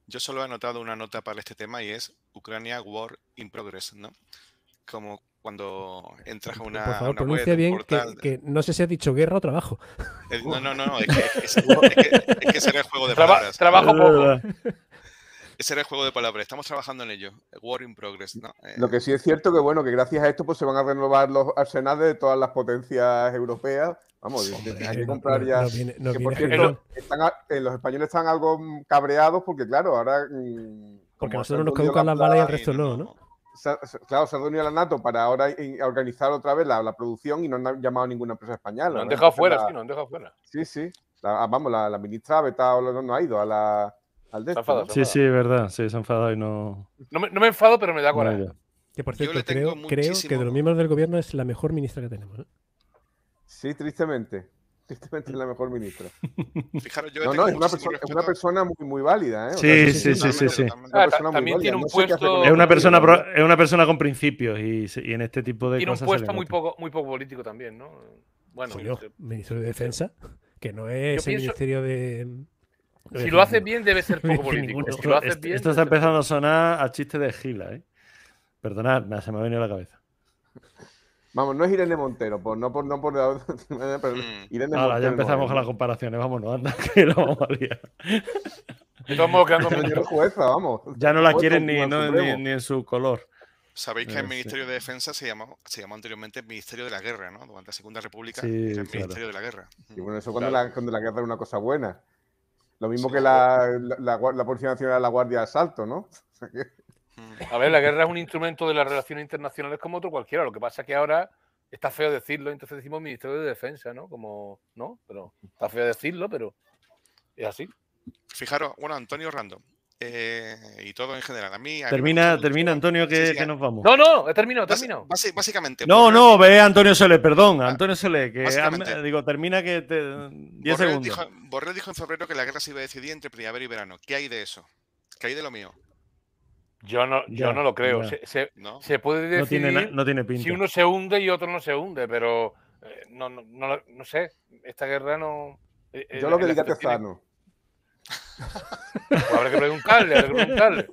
Yo solo he anotado una nota para este tema y es Ucrania War in Progress, ¿no? Como cuando entras a una. Por favor, pronuncia bien que, no sé si has dicho guerra o trabajo. no, no, no, (laughs) es que, es, que, será el juego de palabras. trabajo poco. Ese era el juego de palabras. Estamos trabajando en ello. War in progress. ¿no? Eh, Lo que sí es cierto que bueno, que gracias a esto pues se van a renovar los arsenales de todas las potencias europeas. Vamos, hay que comprar ya. por cierto, eh, los españoles están algo cabreados porque, claro, ahora. Mm, porque nosotros nos caducan las balas y el resto no, ¿no? claro, se ha reunido la NATO para ahora organizar otra vez la, producción y no han llamado a ninguna empresa española. Nos han dejado fuera, sí, nos han dejado fuera. Sí, sí. vamos, la, ministra ha no ha ido a la sí, sí, es verdad. Sí, se ha enfadado y no. No me, no enfado, pero me da coraje. que por cierto, creo, creo, que de los miembros del gobierno es la mejor ministra que tenemos. ¿eh? Sí, tristemente. Tristemente es la mejor ministra. (laughs) Fijaros, yo no, no, es una, persona, es una persona muy, muy válida. ¿eh? Sí, sí, sí, sí, sí. puesto. Es una, persona, es una persona con principios y, y en este tipo de tiene cosas. Tiene un puesto muy poco, muy poco político también, ¿no? Bueno, ministro de Defensa, que no es el ministerio de si lo haces bien, debe ser poco político. Si lo haces bien, esto está empezando a sonar a chiste de gila, ¿eh? Perdonad, se me ha venido a la cabeza. Vamos, no es Irene Montero, por, no por no por (laughs) pero mm. Irene Ahora, ya empezamos con las comparaciones, vámonos, anda, (laughs) que lo vamos a liar. Estamos quedando jueza, vamos. Ya no la quieren ni, ni, en su color. Sabéis que el Ministerio de Defensa se llamó, se llamó anteriormente Ministerio de la Guerra, ¿no? Durante la Segunda República era el Ministerio de la Guerra. Y bueno, eso cuando, la, cuando la guerra era una cosa buena. Lo mismo que la, la, Policía Nacional la Guardia de Asalto, ¿no? (laughs) A ver, la guerra es un instrumento de las relaciones internacionales como otro cualquiera. Lo que pasa es que ahora está feo decirlo, entonces decimos Ministerio de Defensa, ¿no? Como, ¿no? Pero está feo decirlo, pero es así. Fijaros, bueno, Antonio Random. Eh, y todo en general. A mí. termina, termina Antonio, que, nos vamos. No, no, he terminado, termino. básicamente. No, no, ve Antonio Sole, perdón. Ah, Antonio Sole, que digo, termina que te. 10 segundos. Dijo, Borrell dijo en febrero que la guerra se iba a decidir entre primavera y verano. ¿Qué hay de eso? ¿Qué hay de lo mío? Yo no, yo no lo creo. Se, se, puede decir no tiene, pinta. si uno se hunde y otro no se hunde, pero eh, no, no, no, sé. Esta guerra no. Eh, yo lo que diga Tezano. Pues (laughs) habrá que preguntarle, habrá que preguntarle.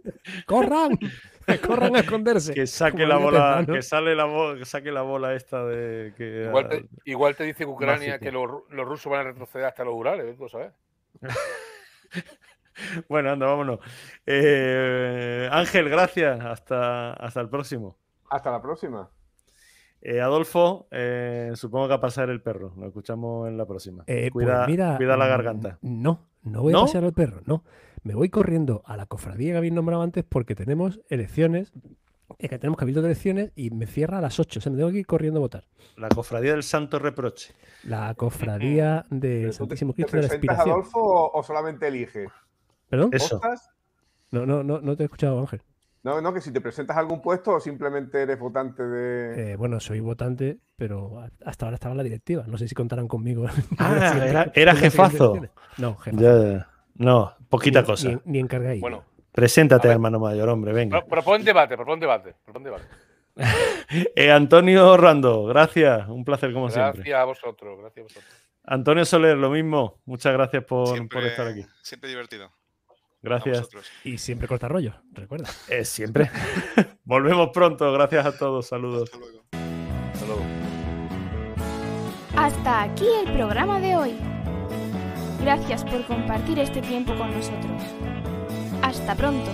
¡Corran! (laughs) Corran a esconderse. Que saque la bola, que sale la bola, que saque la bola esta de que. Igual te, igual te dice Ucrania que los, los, rusos van a retroceder hasta los Urales, ¿tú sabes? (laughs) bueno, anda, vámonos. Eh, Ángel, gracias. Hasta, hasta el próximo. Hasta la próxima. Eh, Adolfo, eh, supongo que a pasar el perro. Lo escuchamos en la próxima. Pues cuida, cuida la garganta. No, no voy a pasear al perro, no. Me voy corriendo a la cofradía que habéis nombrado antes porque tenemos elecciones, es que tenemos cabildo de elecciones y me cierra a las 8. O sea, me tengo que ir corriendo a votar. La cofradía del Santo Reproche. La cofradía (laughs) del Santísimo Cristo de la Expiración. Adolfo o solamente elige? ¿Perdón? Eso. No, no, no, no te he escuchado, Ángel. No, no, que si te presentas a algún puesto o simplemente eres votante de. Eh, bueno, soy votante, pero hasta ahora estaba en la directiva. No sé si contarán conmigo. (laughs) Ah, era, jefazo. No, jefazo. No, poquita cosa. Ni, ni Bueno. Preséntate, hermano mayor, hombre, venga. Propon debate, propon debate, propon debate. (laughs) eh, Antonio Rando, gracias. Un placer como siempre. Gracias a vosotros, gracias a vosotros. Antonio Soler, lo mismo. Muchas gracias por, por estar aquí. Siempre divertido. Gracias. Y siempre corta rollo, recuerda. Es siempre. (laughs) Volvemos pronto. Gracias a todos. Saludos. Hasta luego. Hasta luego. Hasta aquí el programa de hoy. Gracias por compartir este tiempo con nosotros. Hasta pronto.